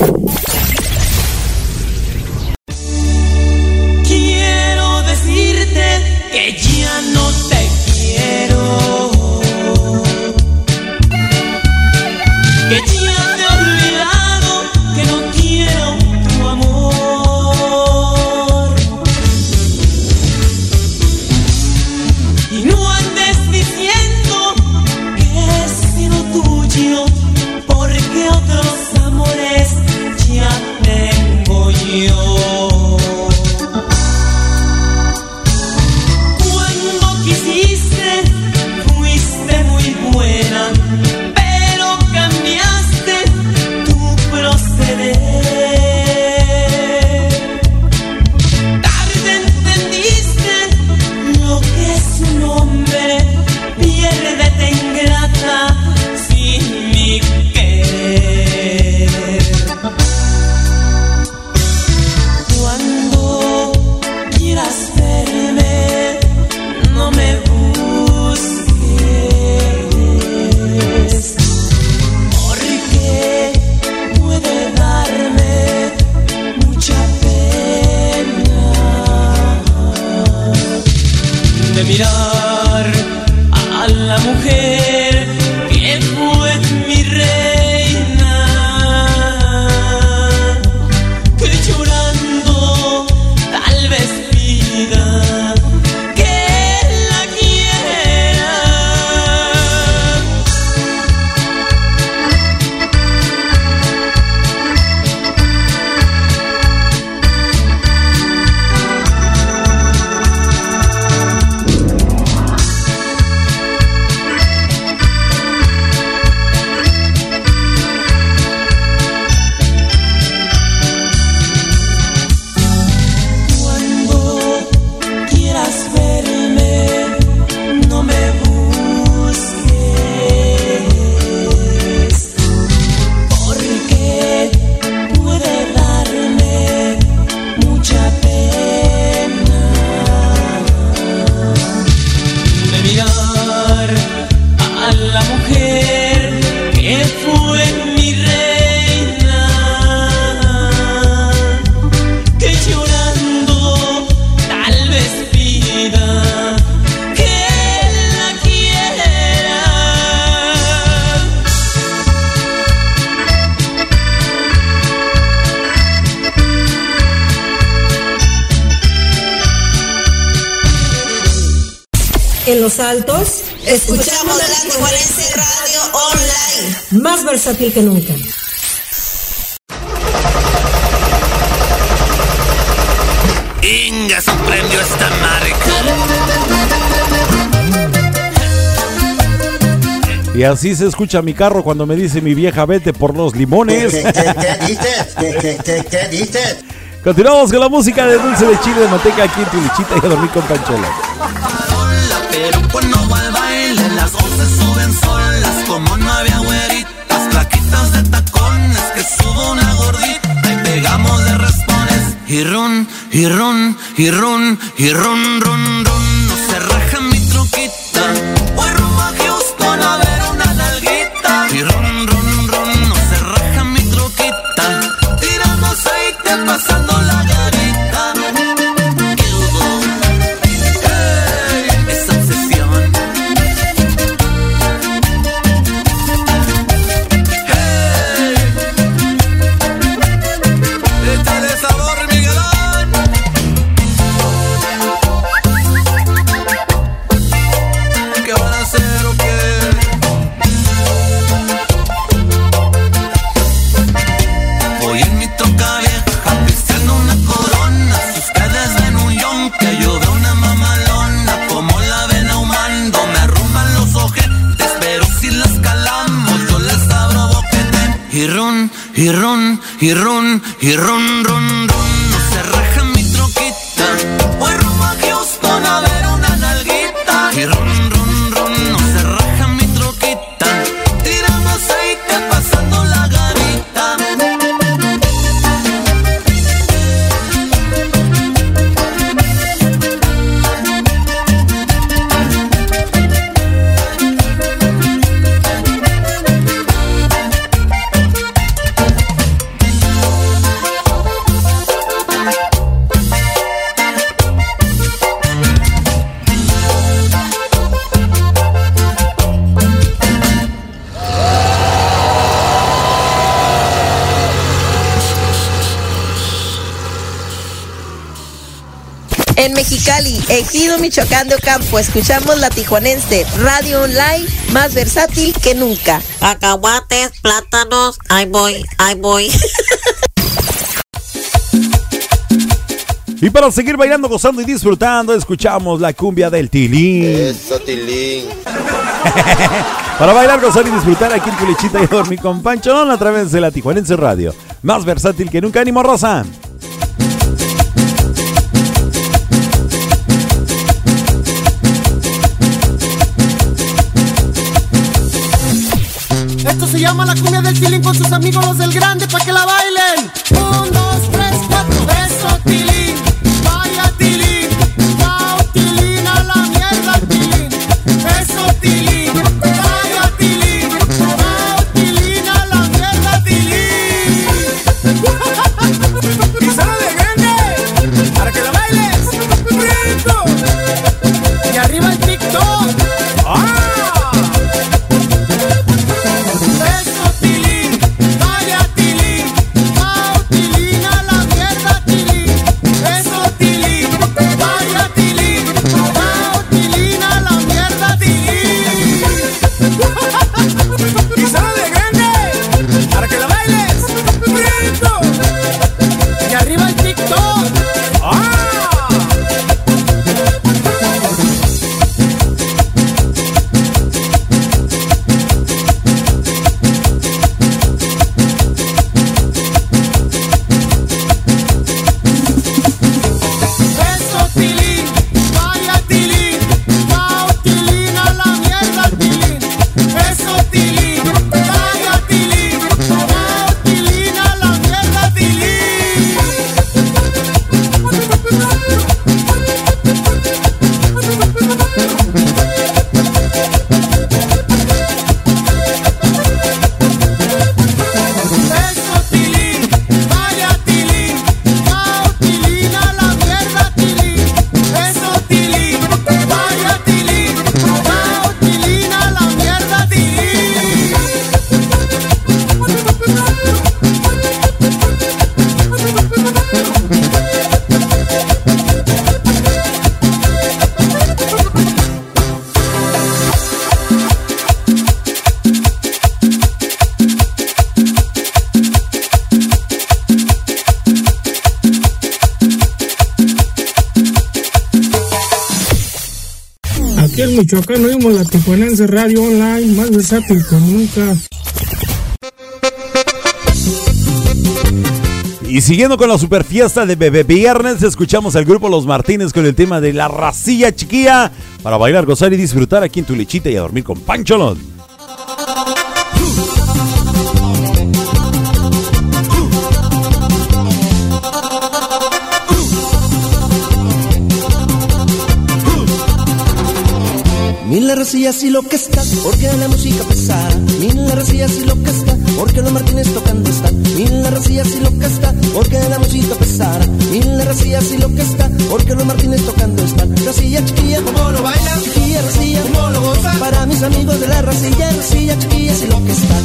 fácil que nunca. Inga se prendió esta marca. Y así se escucha mi carro cuando me dice mi vieja vete por los limones. ¿Qué, qué, qué, qué dices? Continuamos con la música de Dulce de Chile de Manteca aquí en tu lichita y a dormir con Panchola. y ron, y ron, y ron, ron. Michoacán de Ocampo, escuchamos la tijuanense radio online más versátil que nunca. Cacahuates, plátanos, ahí voy, ahí voy. Y para seguir bailando, gozando y disfrutando, escuchamos la cumbia del Tilín. Eso, Tilín. Para bailar, gozar y disfrutar aquí en Culichita y dormir con Pancholón a través de la Tijuanense Radio. Más versátil que nunca, ánimo Rosa. Se llama la cumbia del tilín con sus amigos los del grande para que la bailen. Dos, tres, cuatro. Eso, tilín. Michoacán oímos la Tijuanense Radio Online, más versátil que nunca. Y siguiendo con la super fiesta de Bebé Viernes, escuchamos al grupo Los Martínez con el tema de la racilla chiquilla para bailar, gozar y disfrutar aquí en tu lechita y a dormir con Pancholón. Mil la racilla y lo que está, porque la música pesada. Mil la racilla y lo que está, porque los Martínez tocando están. Mil la racilla y lo que está, porque la música pesada. Mil la racilla y lo que está, porque los Martínez tocando están. Racilla chiquilla, como lo baila, chiquilla, racilla, como lo goza. Para mis amigos de la racilla, racilla chiquilla y lo que está.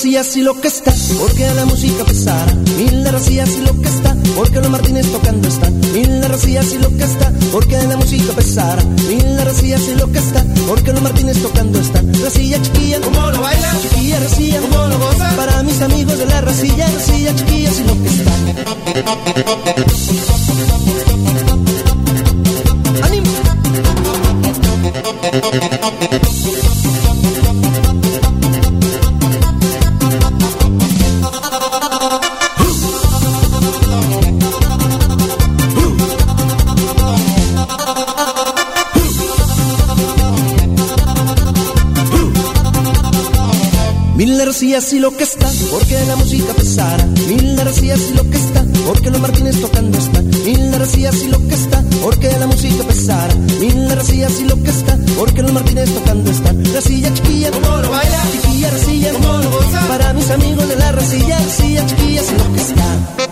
Rosías y lo que está, porque la música pesara. Mil Rosías y lo que está, porque los Martínez tocando están. Mil Rosías y lo que está, porque la música pesara. Mil Rosías y lo que está, porque los Martínez tocando están. Rosilla chiquilla, ¿cómo lo baila? Chiquilla, Rosilla, ¿cómo lo goza? Para mis amigos de la Rosilla, Rosilla chiquilla y lo que está. ¡Ánimo! Rosías y lo que está, porque la música pesara. De Rosías y lo que está, porque los Martínez tocando están. De Rosías y lo que está, porque la música pesara. De Rosías y lo que está, porque los Martínez tocando están. Rosilla chiquilla, ¿cómo lo baila? Chiquilla, Rosilla, ¿cómo lo goza? Para mis amigos de la Rosilla, Rosilla chiquilla y lo que está.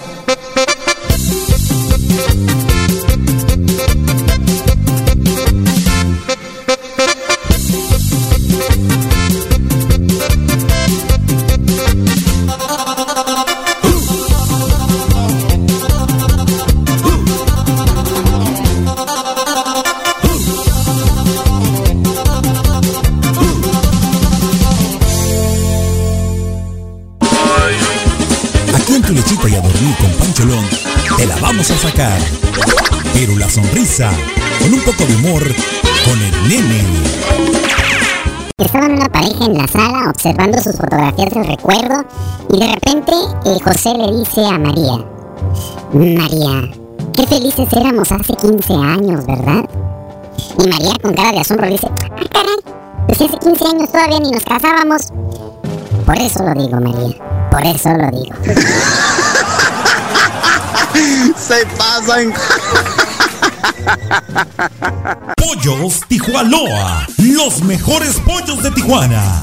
Pero la sonrisa, con un poco de humor, con el nene. Estaban una pareja en la sala observando sus fotografías del recuerdo y de repente eh, José le dice a María, María, qué felices éramos hace 15 años, ¿verdad? Y María con cara de asombro dice, ah, caray, pues hace 15 años todavía ni nos casábamos. Por eso lo digo, María, por eso lo digo. Se pasan. Pollos Tijuanoa, los mejores pollos de Tijuana.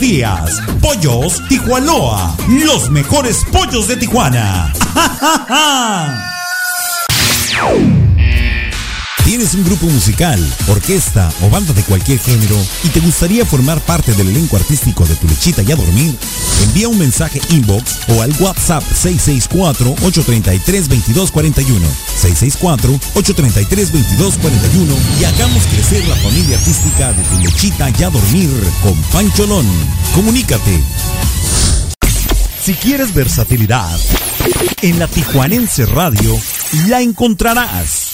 días. Pollos Tijuanoa, los mejores pollos de Tijuana. ¿Tienes un grupo musical, orquesta o banda de cualquier género y te gustaría formar parte del elenco artístico de Tu Lechita y a Dormir? Envía un mensaje inbox o al WhatsApp 664-833-2241. 664-833-2241 y hagamos crecer la familia artística de Tu Lechita y a Dormir con Pancholón. Comunícate. Si quieres versatilidad, en la Tijuanense Radio la encontrarás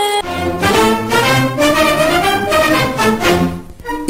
Thank you.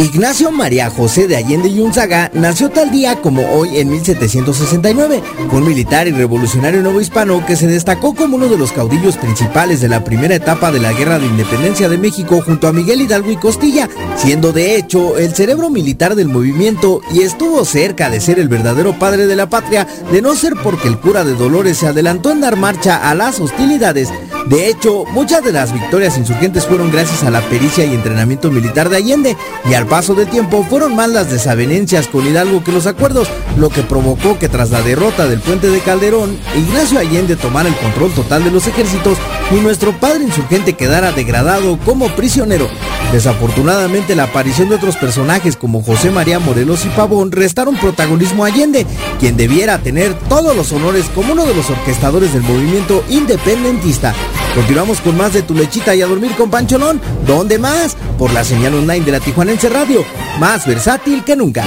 Ignacio María José de Allende y Unzaga nació tal día como hoy en 1769. Fue un militar y revolucionario nuevo hispano que se destacó como uno de los caudillos principales de la primera etapa de la Guerra de Independencia de México junto a Miguel Hidalgo y Costilla, siendo de hecho el cerebro militar del movimiento y estuvo cerca de ser el verdadero padre de la patria, de no ser porque el cura de Dolores se adelantó en dar marcha a las hostilidades. De hecho, muchas de las victorias insurgentes fueron gracias a la pericia y entrenamiento militar de Allende, y al paso del tiempo fueron más las desavenencias con Hidalgo que los acuerdos, lo que provocó que tras la derrota del puente de Calderón, Ignacio Allende tomara el control total de los ejércitos y nuestro padre insurgente quedara degradado como prisionero. Desafortunadamente la aparición de otros personajes como José María Morelos y Pavón restaron protagonismo a Allende, quien debiera tener todos los honores como uno de los orquestadores del movimiento independentista. Continuamos con más de Tu Lechita y a dormir con Pancholón. ¿Dónde más? Por la señal online de la Tijuanense radio, más versátil que nunca.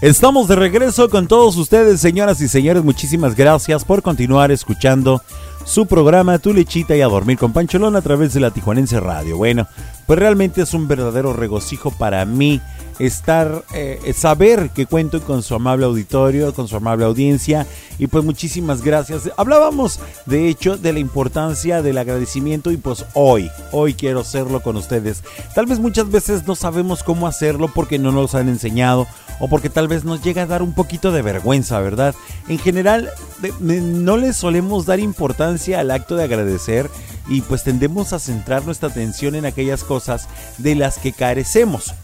Estamos de regreso con todos ustedes, señoras y señores. Muchísimas gracias por continuar escuchando su programa Tu Lechita y a Dormir con Pancholón a través de la Tijuanense Radio. Bueno, pues realmente es un verdadero regocijo para mí estar, eh, saber que cuento con su amable auditorio, con su amable audiencia y pues muchísimas gracias. Hablábamos de hecho de la importancia del agradecimiento y pues hoy, hoy quiero hacerlo con ustedes. Tal vez muchas veces no sabemos cómo hacerlo porque no nos han enseñado o porque tal vez nos llega a dar un poquito de vergüenza, ¿verdad? En general no le solemos dar importancia al acto de agradecer y pues tendemos a centrar nuestra atención en aquellas cosas de las que carecemos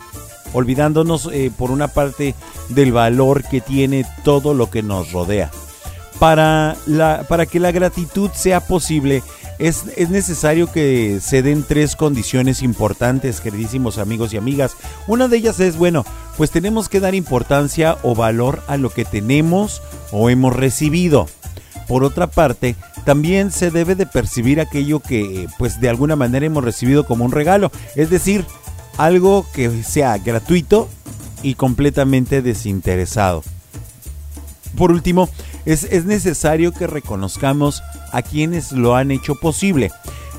olvidándonos eh, por una parte del valor que tiene todo lo que nos rodea. Para, la, para que la gratitud sea posible, es, es necesario que se den tres condiciones importantes, queridísimos amigos y amigas. Una de ellas es, bueno, pues tenemos que dar importancia o valor a lo que tenemos o hemos recibido. Por otra parte, también se debe de percibir aquello que pues de alguna manera hemos recibido como un regalo, es decir, algo que sea gratuito y completamente desinteresado. Por último, es, es necesario que reconozcamos a quienes lo han hecho posible.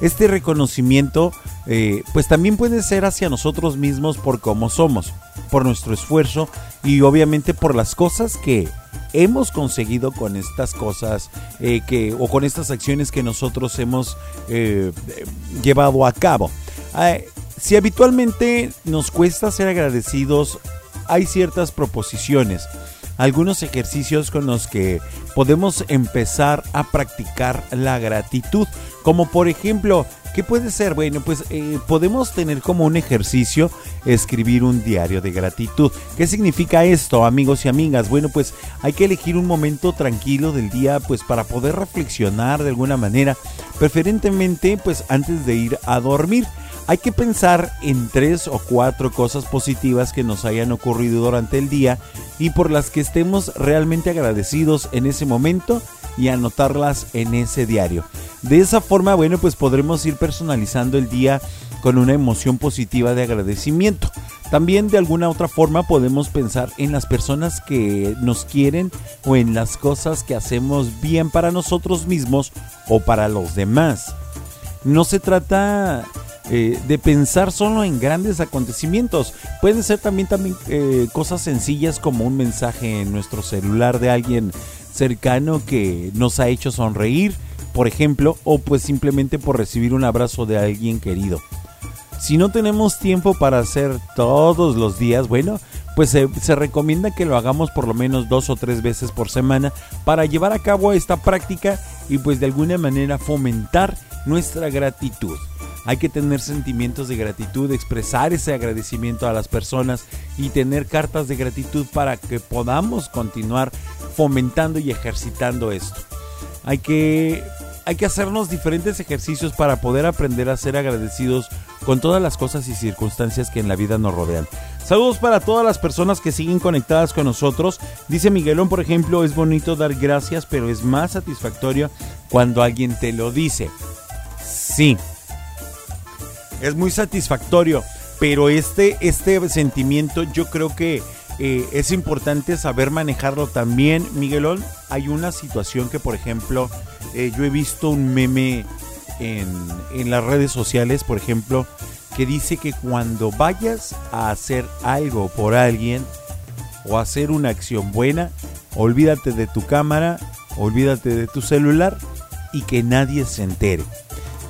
Este reconocimiento eh, pues también puede ser hacia nosotros mismos por cómo somos, por nuestro esfuerzo y obviamente por las cosas que hemos conseguido con estas cosas eh, que o con estas acciones que nosotros hemos eh, llevado a cabo. Si habitualmente nos cuesta ser agradecidos, hay ciertas proposiciones, algunos ejercicios con los que podemos empezar a practicar la gratitud, como por ejemplo, ¿qué puede ser? Bueno, pues eh, podemos tener como un ejercicio escribir un diario de gratitud. ¿Qué significa esto, amigos y amigas? Bueno, pues hay que elegir un momento tranquilo del día, pues para poder reflexionar de alguna manera, preferentemente pues antes de ir a dormir. Hay que pensar en tres o cuatro cosas positivas que nos hayan ocurrido durante el día y por las que estemos realmente agradecidos en ese momento y anotarlas en ese diario. De esa forma, bueno, pues podremos ir personalizando el día con una emoción positiva de agradecimiento. También de alguna otra forma podemos pensar en las personas que nos quieren o en las cosas que hacemos bien para nosotros mismos o para los demás. No se trata eh, de pensar solo en grandes acontecimientos. Pueden ser también, también eh, cosas sencillas como un mensaje en nuestro celular de alguien cercano que nos ha hecho sonreír, por ejemplo, o pues simplemente por recibir un abrazo de alguien querido. Si no tenemos tiempo para hacer todos los días, bueno, pues se, se recomienda que lo hagamos por lo menos dos o tres veces por semana para llevar a cabo esta práctica y pues de alguna manera fomentar nuestra gratitud. Hay que tener sentimientos de gratitud, expresar ese agradecimiento a las personas y tener cartas de gratitud para que podamos continuar fomentando y ejercitando esto. Hay que, hay que hacernos diferentes ejercicios para poder aprender a ser agradecidos con todas las cosas y circunstancias que en la vida nos rodean. Saludos para todas las personas que siguen conectadas con nosotros. Dice Miguelón, por ejemplo, es bonito dar gracias, pero es más satisfactorio cuando alguien te lo dice. Sí, es muy satisfactorio, pero este, este sentimiento yo creo que eh, es importante saber manejarlo también, Miguelón. Hay una situación que, por ejemplo, eh, yo he visto un meme en, en las redes sociales, por ejemplo, que dice que cuando vayas a hacer algo por alguien o hacer una acción buena, olvídate de tu cámara, olvídate de tu celular y que nadie se entere.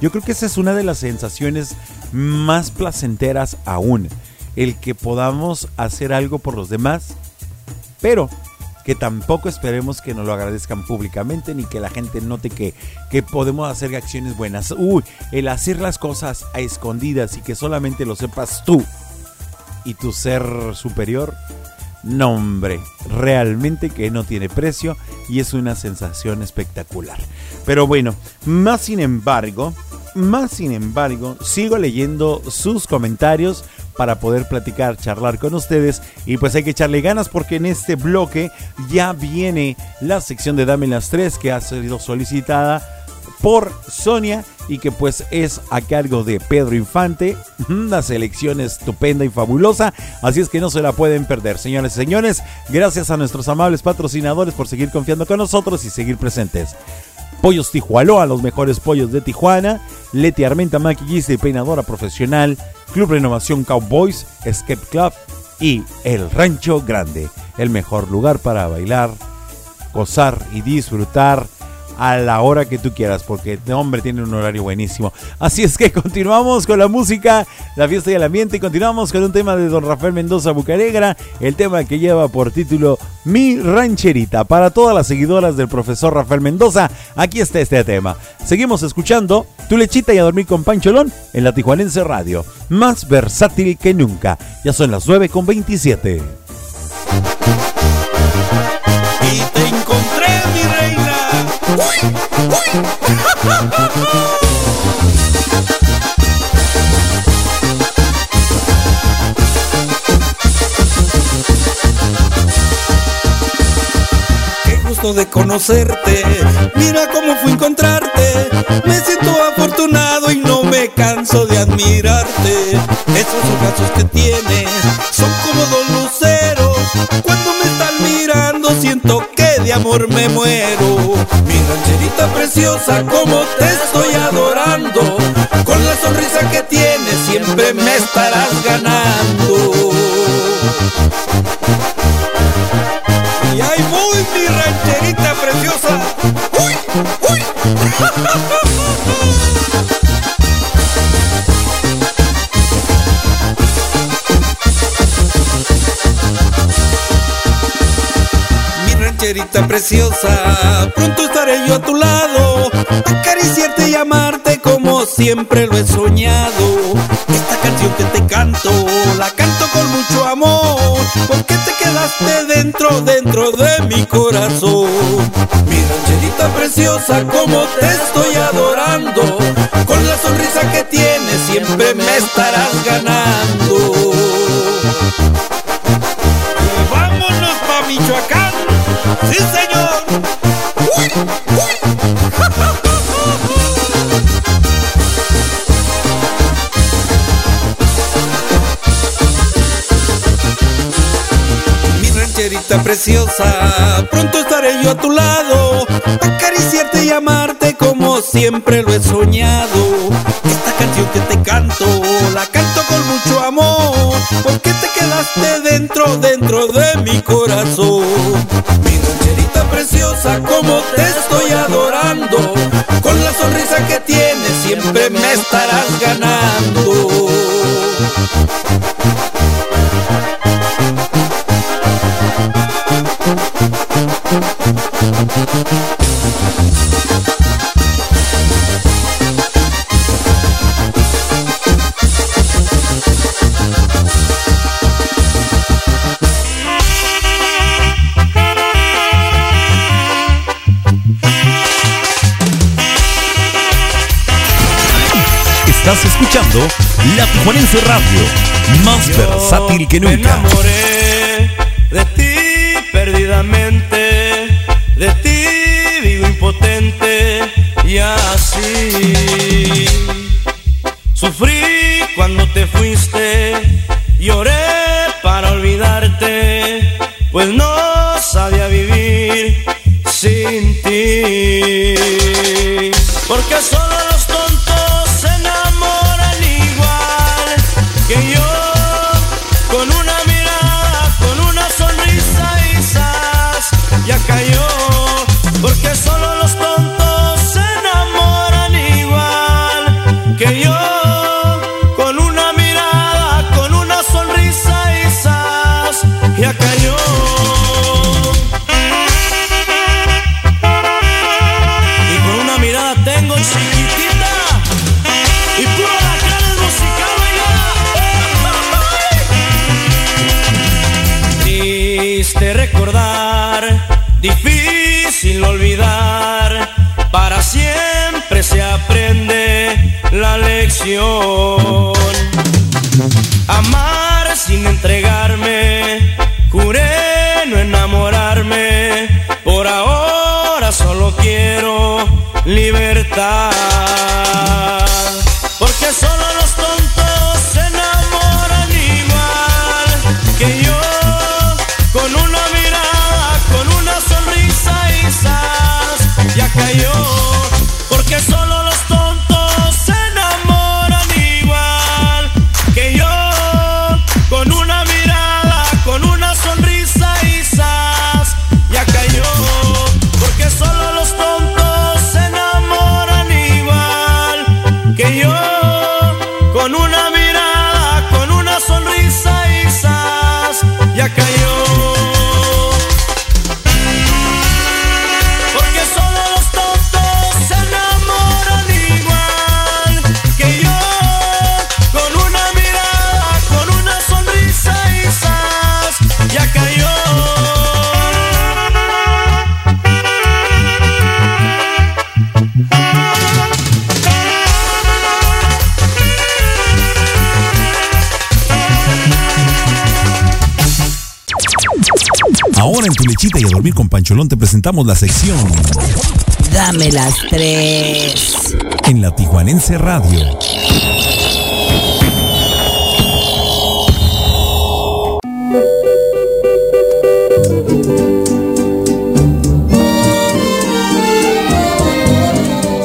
Yo creo que esa es una de las sensaciones más placenteras aún. El que podamos hacer algo por los demás, pero que tampoco esperemos que nos lo agradezcan públicamente ni que la gente note que, que podemos hacer acciones buenas. Uy, el hacer las cosas a escondidas y que solamente lo sepas tú y tu ser superior, no hombre, realmente que no tiene precio y es una sensación espectacular. Pero bueno, más sin embargo, más sin embargo, sigo leyendo sus comentarios para poder platicar, charlar con ustedes y pues hay que echarle ganas porque en este bloque ya viene la sección de Dame las tres que ha sido solicitada por Sonia y que pues es a cargo de Pedro Infante. Una selección estupenda y fabulosa, así es que no se la pueden perder. Señores y señores, gracias a nuestros amables patrocinadores por seguir confiando con nosotros y seguir presentes. Pollos Tijualoa, los mejores pollos de Tijuana. Leti Armenta, maquillista y peinadora profesional. Club Renovación Cowboys, Escape Club y El Rancho Grande, el mejor lugar para bailar, gozar y disfrutar a la hora que tú quieras, porque este hombre tiene un horario buenísimo. Así es que continuamos con la música, la fiesta y el ambiente, y continuamos con un tema de don Rafael Mendoza Bucaregra, el tema que lleva por título Mi Rancherita. Para todas las seguidoras del profesor Rafael Mendoza, aquí está este tema. Seguimos escuchando Tu Lechita y a dormir con Pancholón en la Tijuanense Radio, más versátil que nunca. Ya son las 9 con 27. Qué gusto de conocerte. Mira cómo fui a encontrarte. Me siento afortunado y no me canso de admirarte. Esos ojazos que tienes son como dos luceros. Cuando me están mirando siento de amor me muero. Mi rancherita preciosa, como te estoy adorando. Con la sonrisa que tienes siempre me estarás ganando. Y ahí voy mi rancherita preciosa. ¡Uy! ¡Uy! Mi rancherita preciosa, pronto estaré yo a tu lado, acariciarte y amarte como siempre lo he soñado. Esta canción que te canto, la canto con mucho amor, porque te quedaste dentro, dentro de mi corazón. Mi rancherita preciosa, como te estoy adorando, con la sonrisa que tienes siempre me estarás ganando. Vámonos pa' Michoacán, sí señor. Uy, Mi rancherita preciosa, pronto estaré yo a tu lado, acariciarte y amarte siempre lo he soñado. Esta canción que te canto, la canto con mucho amor, porque te quedaste dentro, dentro de mi corazón. Mi rancherita preciosa, como te estoy adorando, con la sonrisa que tienes siempre me estarás ganando. Escuchando La Tijuanense Radio, más versátil que Me nunca. enamoré de ti perdidamente, de ti vivo impotente y así. Sufrí cuando te fuiste, lloré para olvidarte, pues no sabía vivir sin ti. Porque solo Amar sin entregarme, juré dormir con Pancholón te presentamos la sección Dame las tres. en la Tijuanense Radio.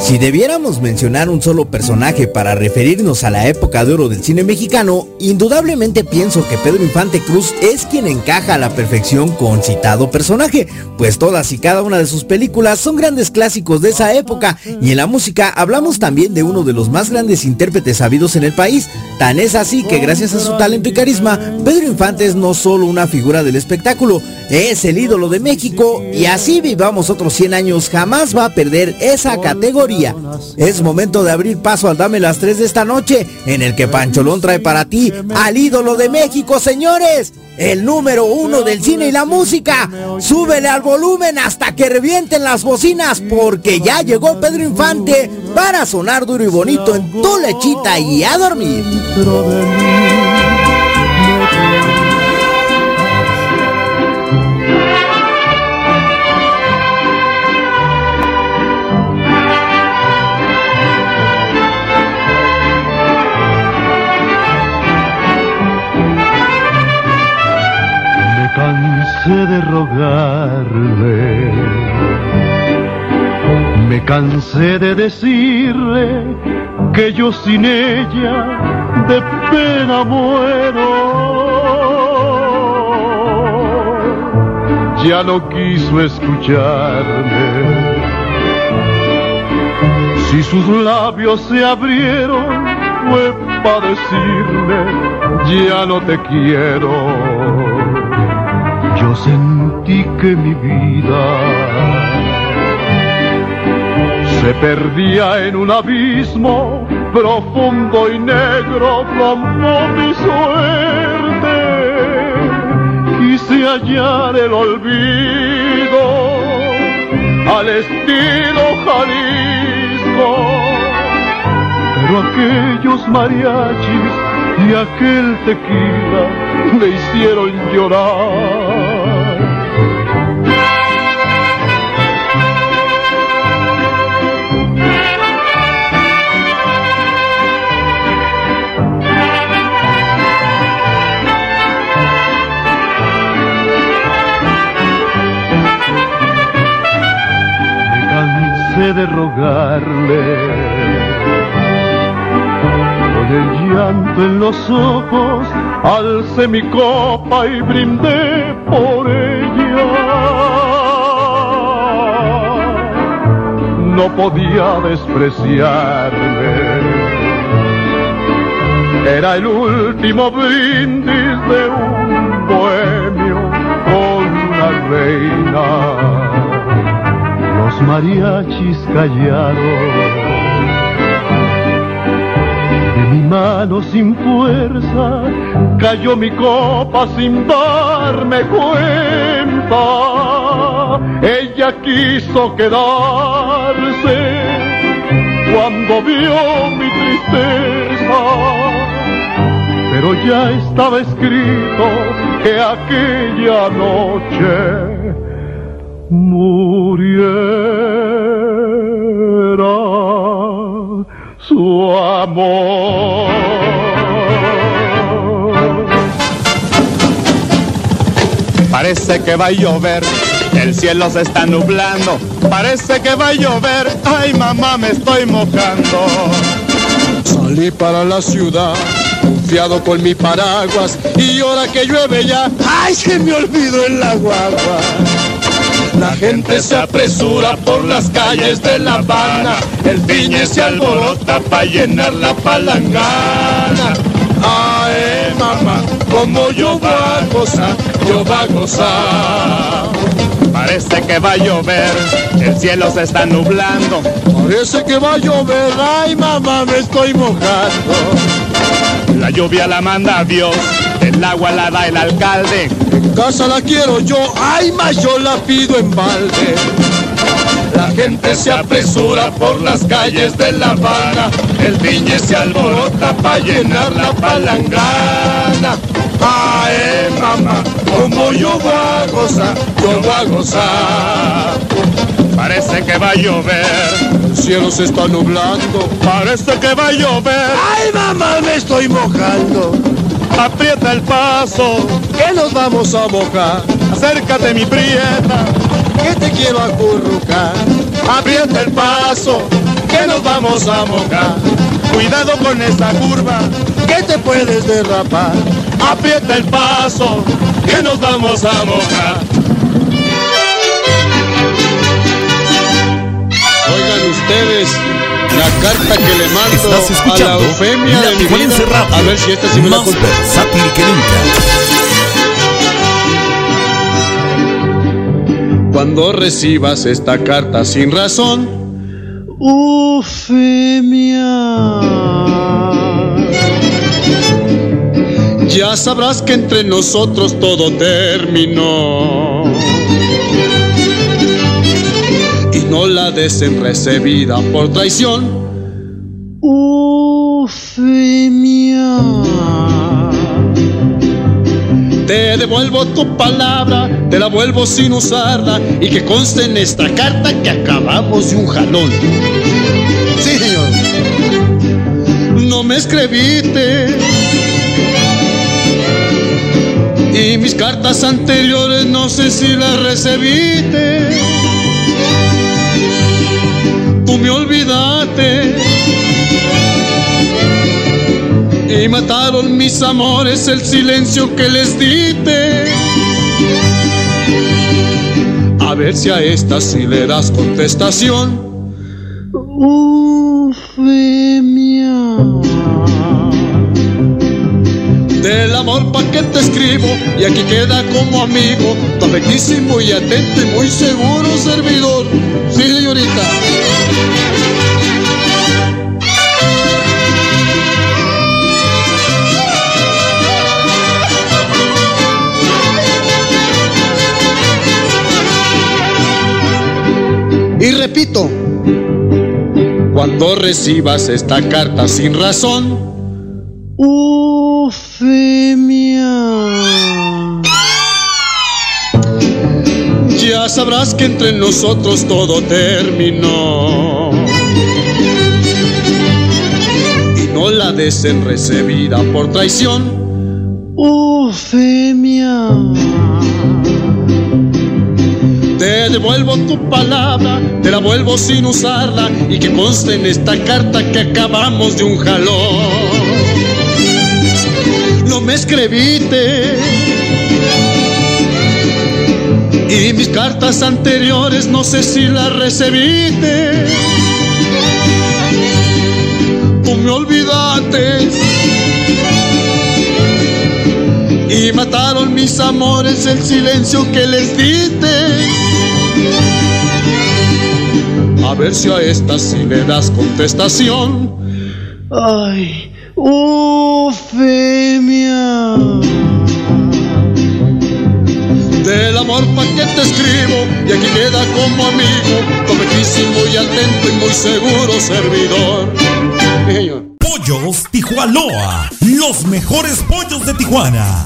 Si debiéramos mencionar un solo personaje para referirnos a la época de oro del cine mexicano, indudablemente pienso que Pedro Infante Cruz es quien encaja a la perfección con citado personaje, pues todas y cada una de sus películas son grandes clásicos de esa época y en la música hablamos también de uno de los más grandes intérpretes habidos en el país, tan es así que gracias a su talento y carisma, Pedro Infante es no solo una figura del espectáculo, es el ídolo de México y así vivamos otros 100 años jamás va a perder esa categoría. Es momento de abrir paso al Dame las 3 de esta noche, en el que Pancholón trae para ti al ídolo de México, señores. El número uno del cine y la música. Súbele al volumen hasta que revienten las bocinas, porque ya llegó Pedro Infante para sonar duro y bonito en tu lechita y a dormir. De rogarle, me cansé de decirle que yo sin ella de pena muero. Ya no quiso escucharme. Si sus labios se abrieron, fue para decirme, ya no te quiero. Yo sentí que mi vida se perdía en un abismo profundo y negro como mi suerte. Quise hallar el olvido al estilo Jalisco, pero aquellos mariachis y aquel tequila me hicieron llorar. De rogarle con el llanto en los ojos, alcé mi copa y brindé por ella. No podía despreciarme. Era el último brindis de un bohemio con una reina. Los mariachis callaron. De mi mano sin fuerza cayó mi copa sin darme cuenta. Ella quiso quedarse cuando vio mi tristeza, pero ya estaba escrito que aquella noche muriera Parece que va a llover, el cielo se está nublando. Parece que va a llover, ay mamá me estoy mojando. Salí para la ciudad, confiado con mi paraguas, y ahora que llueve ya, ¡ay, se me olvidó el agua! La gente se apresura por las calles de La Habana, el piñe se alborota para llenar la palangana. Ay mamá, como yo va a gozar, yo va a gozar. Parece que va a llover, el cielo se está nublando. Parece que va a llover, ay mamá, me estoy mojando. La lluvia la manda Dios, el agua la da el alcalde. En casa la quiero yo, ay más yo la pido en balde. La gente se apresura por las calles de La Habana, el viñe se alborota para llenar la palangana. Ay, mamá, como yo voy a gozar, yo voy a gozar. Parece que va a llover. El cielo se está nublando. Parece que va a llover. Ay, mamá, me estoy mojando. Aprieta el paso. Que nos vamos a mojar. Acércate, mi prieta. Que te quiero acurrucar. Aprieta el paso. Que nos vamos a mojar. Cuidado con esa curva. Que te puedes derrapar. Aprieta el paso. Que nos vamos a mojar. Oigan ustedes la carta que le mando Estás a la Eufemia La de mi vida. A ver si esta sí me la que nunca. Cuando recibas esta carta sin razón, Eufemia, ya sabrás que entre nosotros todo terminó. Y no la des en recibida por traición. Te devuelvo tu palabra, te la vuelvo sin usarla y que conste en esta carta que acabamos de un jalón. Sí, señor. No me escribiste mis cartas anteriores no sé si las recibiste. Tú me olvidaste y mataron mis amores el silencio que les diste. A ver si a esta sí le das contestación. Del amor pa' que te escribo y aquí queda como amigo, tu afectísimo y atento y muy seguro servidor. Sí, señorita. Y repito, cuando recibas esta carta sin razón, sabrás que entre nosotros todo terminó. Y no la des en por traición. Te devuelvo tu palabra, te la vuelvo sin usarla y que conste en esta carta que acabamos de un jalón. No me escribiste y mis cartas anteriores no sé si las recibiste. Tú me olvidaste y mataron mis amores el silencio que les diste. A ver si a esta sí le das contestación. Ay, escribo y aquí queda como amigo, completísimo y atento y muy seguro servidor. Pollos Tijuanoa, los mejores pollos de Tijuana.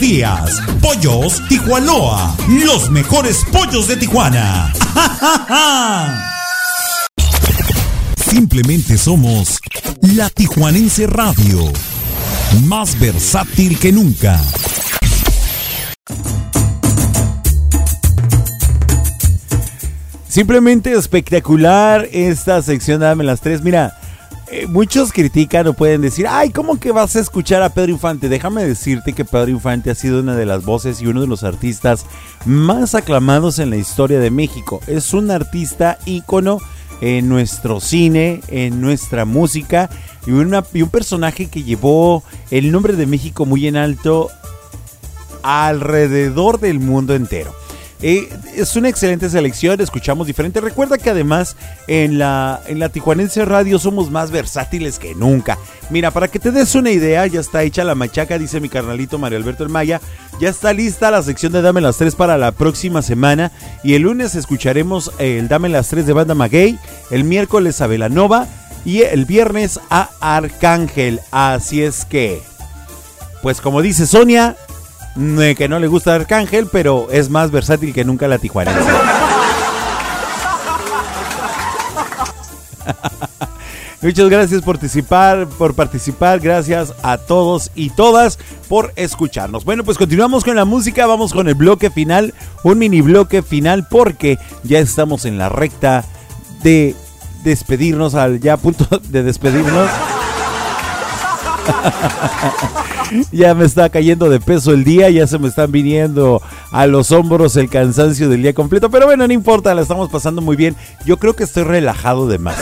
días. Pollos Tijuanoa, los mejores pollos de Tijuana. Simplemente somos la Tijuanense Radio, más versátil que nunca. Simplemente espectacular esta sección Dame las tres. Mira, eh, muchos critican o pueden decir, ay, ¿cómo que vas a escuchar a Pedro Infante? Déjame decirte que Pedro Infante ha sido una de las voces y uno de los artistas más aclamados en la historia de México. Es un artista ícono en nuestro cine, en nuestra música y, una- y un personaje que llevó el nombre de México muy en alto alrededor del mundo entero. Eh, es una excelente selección, escuchamos diferente. Recuerda que además en la, en la Tijuanense Radio somos más versátiles que nunca. Mira, para que te des una idea, ya está hecha la machaca, dice mi carnalito Mario Alberto El Maya. Ya está lista la sección de Dame las 3 para la próxima semana. Y el lunes escucharemos el Dame las 3 de Banda Maguey. El miércoles a Velanova. Y el viernes a Arcángel. Así es que, pues como dice Sonia, que no le gusta Arcángel, pero es más versátil que nunca la tijuanense. Muchas gracias por participar, por participar, gracias a todos y todas por escucharnos. Bueno, pues continuamos con la música, vamos con el bloque final, un mini bloque final porque ya estamos en la recta de despedirnos, al ya a punto de despedirnos. ya me está cayendo de peso el día, ya se me están viniendo a los hombros el cansancio del día completo, pero bueno, no importa, la estamos pasando muy bien. Yo creo que estoy relajado de más.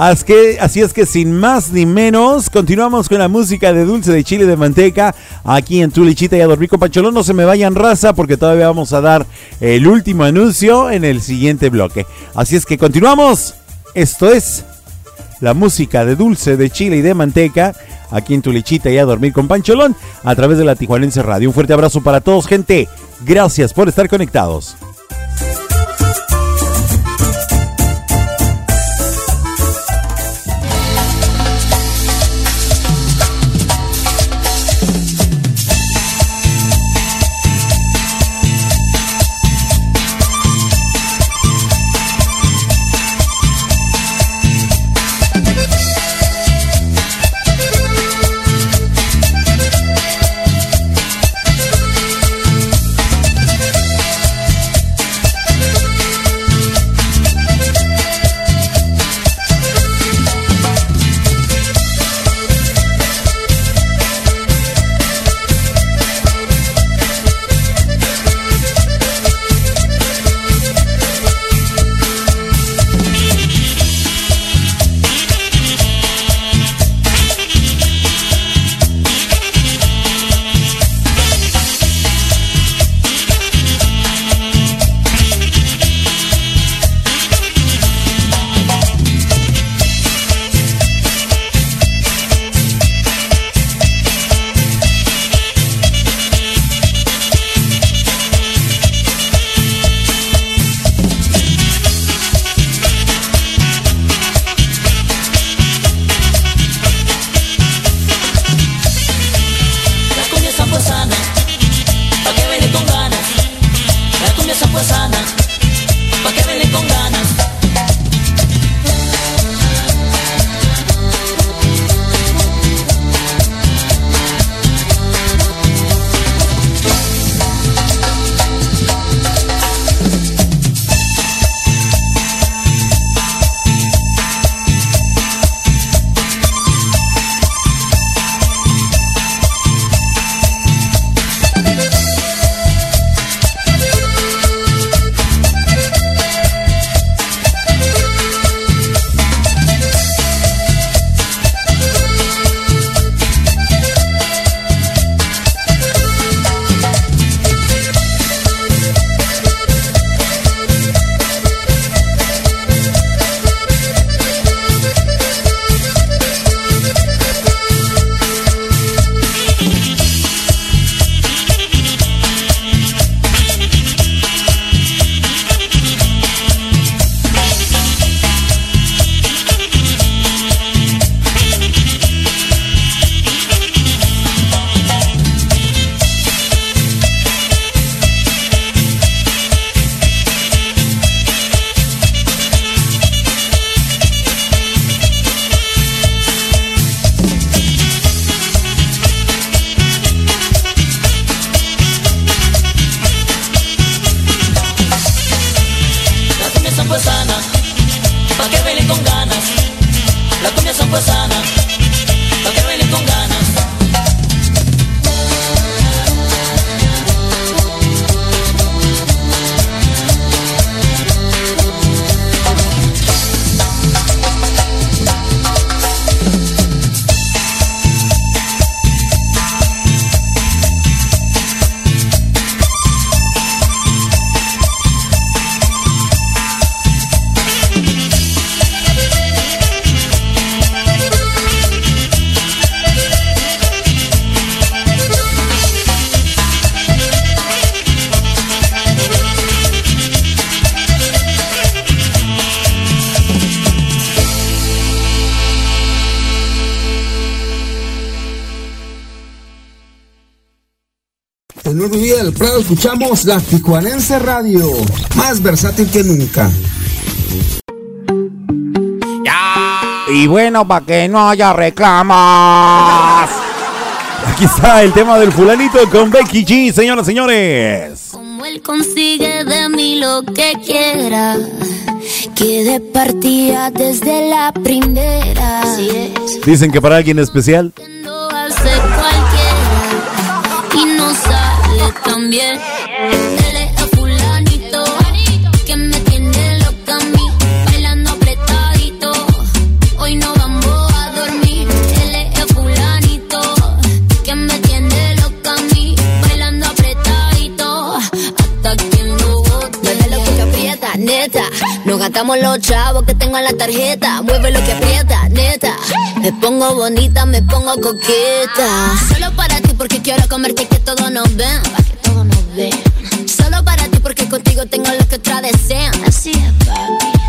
Así, es que sin más ni menos, continuamos con la música de dulce de chile de manteca aquí en Tu Lichita y a dormir con Pacholón. No se me vayan raza porque todavía vamos a dar el último anuncio en el siguiente bloque. Así es que continuamos. Esto es la música de dulce de chile y de manteca aquí en Tu Lichita y a dormir con Pancholón a través de la Tijuanense Radio. Un fuerte abrazo para todos, gente. Gracias por estar conectados. Escuchamos la Tijuanense Radio, más versátil que nunca. Y bueno, para que no haya reclamas. Aquí está el tema del fulanito con Becky G, señoras y señores. Como él consigue de mí lo que quiera. Que de partida desde la primera. Dicen que para alguien especial. Lo hace cualquiera. Y no sale Él gastamos los chavos que tengo en la tarjeta. Mueve lo que aprieta, neta. Me pongo bonita, me pongo coqueta. Solo para ti porque quiero comerte que todos nos ven. Que todos nos ven. Solo para ti porque contigo tengo lo que otra desean. Así es, papi.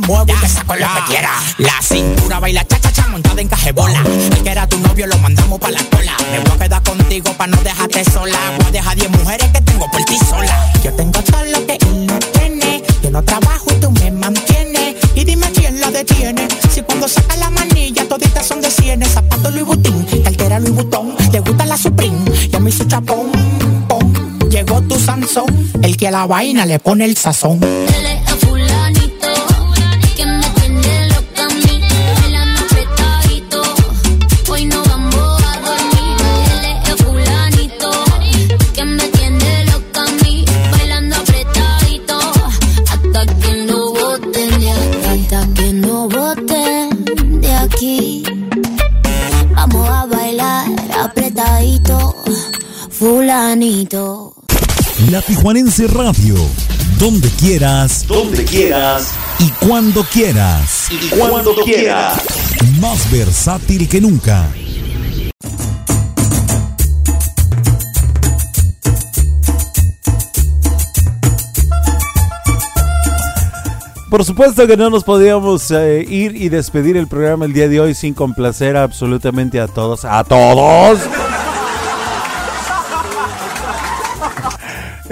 Me muevo y te saco lo que quiera. La cintura baila cha cha cha montada en cajebola. El que era tu novio lo mandamos pa' la cola. Me voy a quedar contigo pa' no dejarte sola. Voy a dejar 10 mujeres que tengo por ti sola. Yo tengo todo lo que él no tiene. Yo no trabajo y tú me mantienes. Y dime quién la detiene. Si cuando saca la manilla toditas son de cienes. Zapato Louis Vuitton, cartera Louis Vuitton. Le gusta la Supreme, yo me hice chapón. pom. Llegó tu Sansón, el que a la vaina le pone el sazón. Tijuanense Radio. Donde quieras. Donde quieras. Y cuando quieras. Y cuando quieras. Más versátil que nunca. Por supuesto que no nos podíamos eh, ir y despedir el programa el día de hoy sin complacer absolutamente a todos. ¡A todos!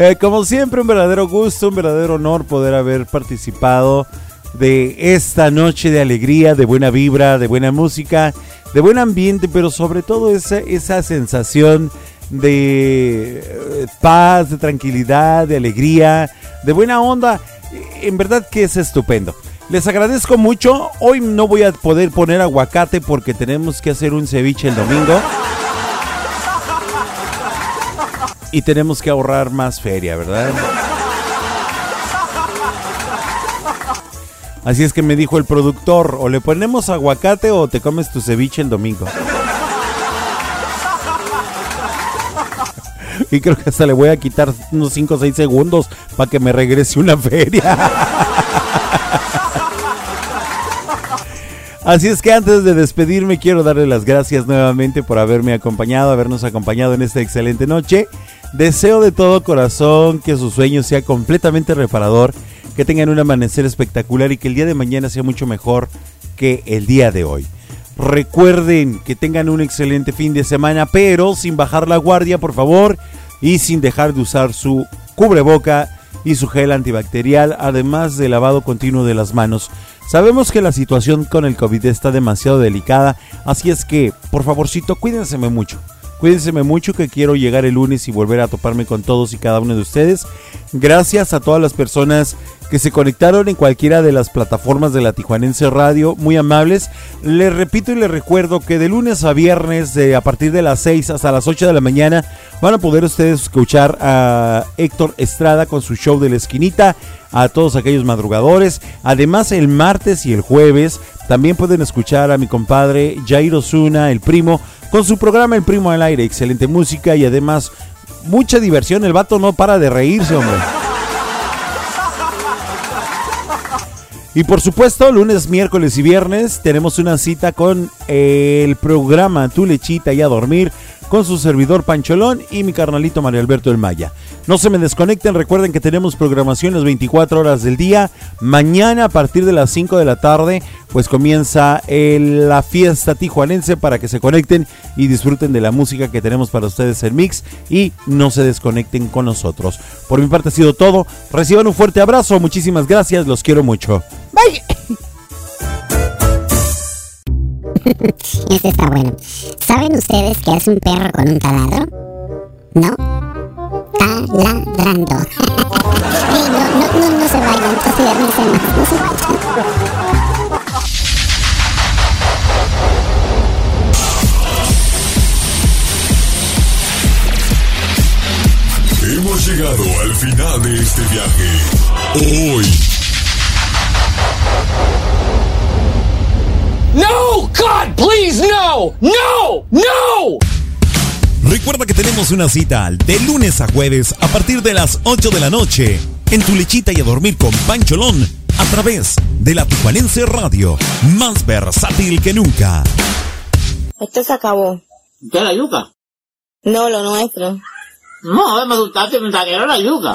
Eh, como siempre, un verdadero gusto, un verdadero honor poder haber participado de esta noche de alegría, de buena vibra, de buena música, de buen ambiente, pero sobre todo esa, esa sensación de eh, paz, de tranquilidad, de alegría, de buena onda. En verdad que es estupendo. Les agradezco mucho. Hoy no voy a poder poner aguacate porque tenemos que hacer un ceviche el domingo. Y tenemos que ahorrar más feria, ¿verdad? Así es que me dijo el productor, o le ponemos aguacate o te comes tu ceviche el domingo. Y creo que hasta le voy a quitar unos 5 o 6 segundos para que me regrese una feria. Así es que antes de despedirme quiero darle las gracias nuevamente por haberme acompañado, habernos acompañado en esta excelente noche. Deseo de todo corazón que su sueño sea completamente reparador, que tengan un amanecer espectacular y que el día de mañana sea mucho mejor que el día de hoy. Recuerden que tengan un excelente fin de semana, pero sin bajar la guardia, por favor, y sin dejar de usar su cubreboca y su gel antibacterial, además de lavado continuo de las manos. Sabemos que la situación con el COVID está demasiado delicada, así es que, por favorcito, cuídense mucho. Cuídense mucho que quiero llegar el lunes y volver a toparme con todos y cada uno de ustedes. Gracias a todas las personas que se conectaron en cualquiera de las plataformas de la Tijuanense Radio, muy amables. Les repito y les recuerdo que de lunes a viernes, de, a partir de las 6 hasta las 8 de la mañana, van a poder ustedes escuchar a Héctor Estrada con su show de la esquinita, a todos aquellos madrugadores. Además, el martes y el jueves también pueden escuchar a mi compadre Jair Osuna, el primo, con su programa El Primo al Aire. Excelente música y además mucha diversión. El vato no para de reírse, hombre. Y por supuesto, lunes, miércoles y viernes tenemos una cita con el programa Tu Lechita y a Dormir con su servidor Pancholón y mi carnalito Mario Alberto del Maya. No se me desconecten, recuerden que tenemos programación las 24 horas del día. Mañana a partir de las 5 de la tarde, pues comienza el- la fiesta tijuanense para que se conecten y disfruten de la música que tenemos para ustedes en Mix y no se desconecten con nosotros. Por mi parte ha sido todo. Reciban un fuerte abrazo, muchísimas gracias, los quiero mucho. Bye. Este está bueno. ¿Saben ustedes qué hace un perro con un taladro? ¿No? Taladrando. Ey, no, no, no, no se vayan, más. No se vayan. Hemos llegado al final de este viaje. Hoy. No! God, please, no! No! No! Recuerda que tenemos una cita de lunes a jueves a partir de las 8 de la noche en tu lechita y a dormir con Pancholón a través de la Tijuanense Radio, más versátil que nunca. Esto se acabó. ¿Qué la yuca? No, lo nuestro. No, me asustaste que era la yuca.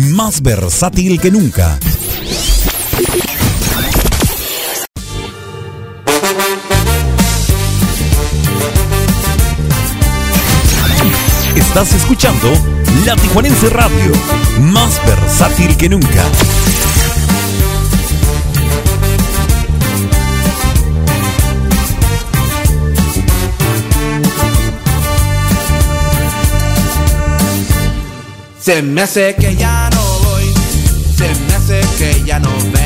más versátil que nunca. Estás escuchando La Tijuanense Radio, más versátil que nunca. Se me hace que ya hace que ya no vengo.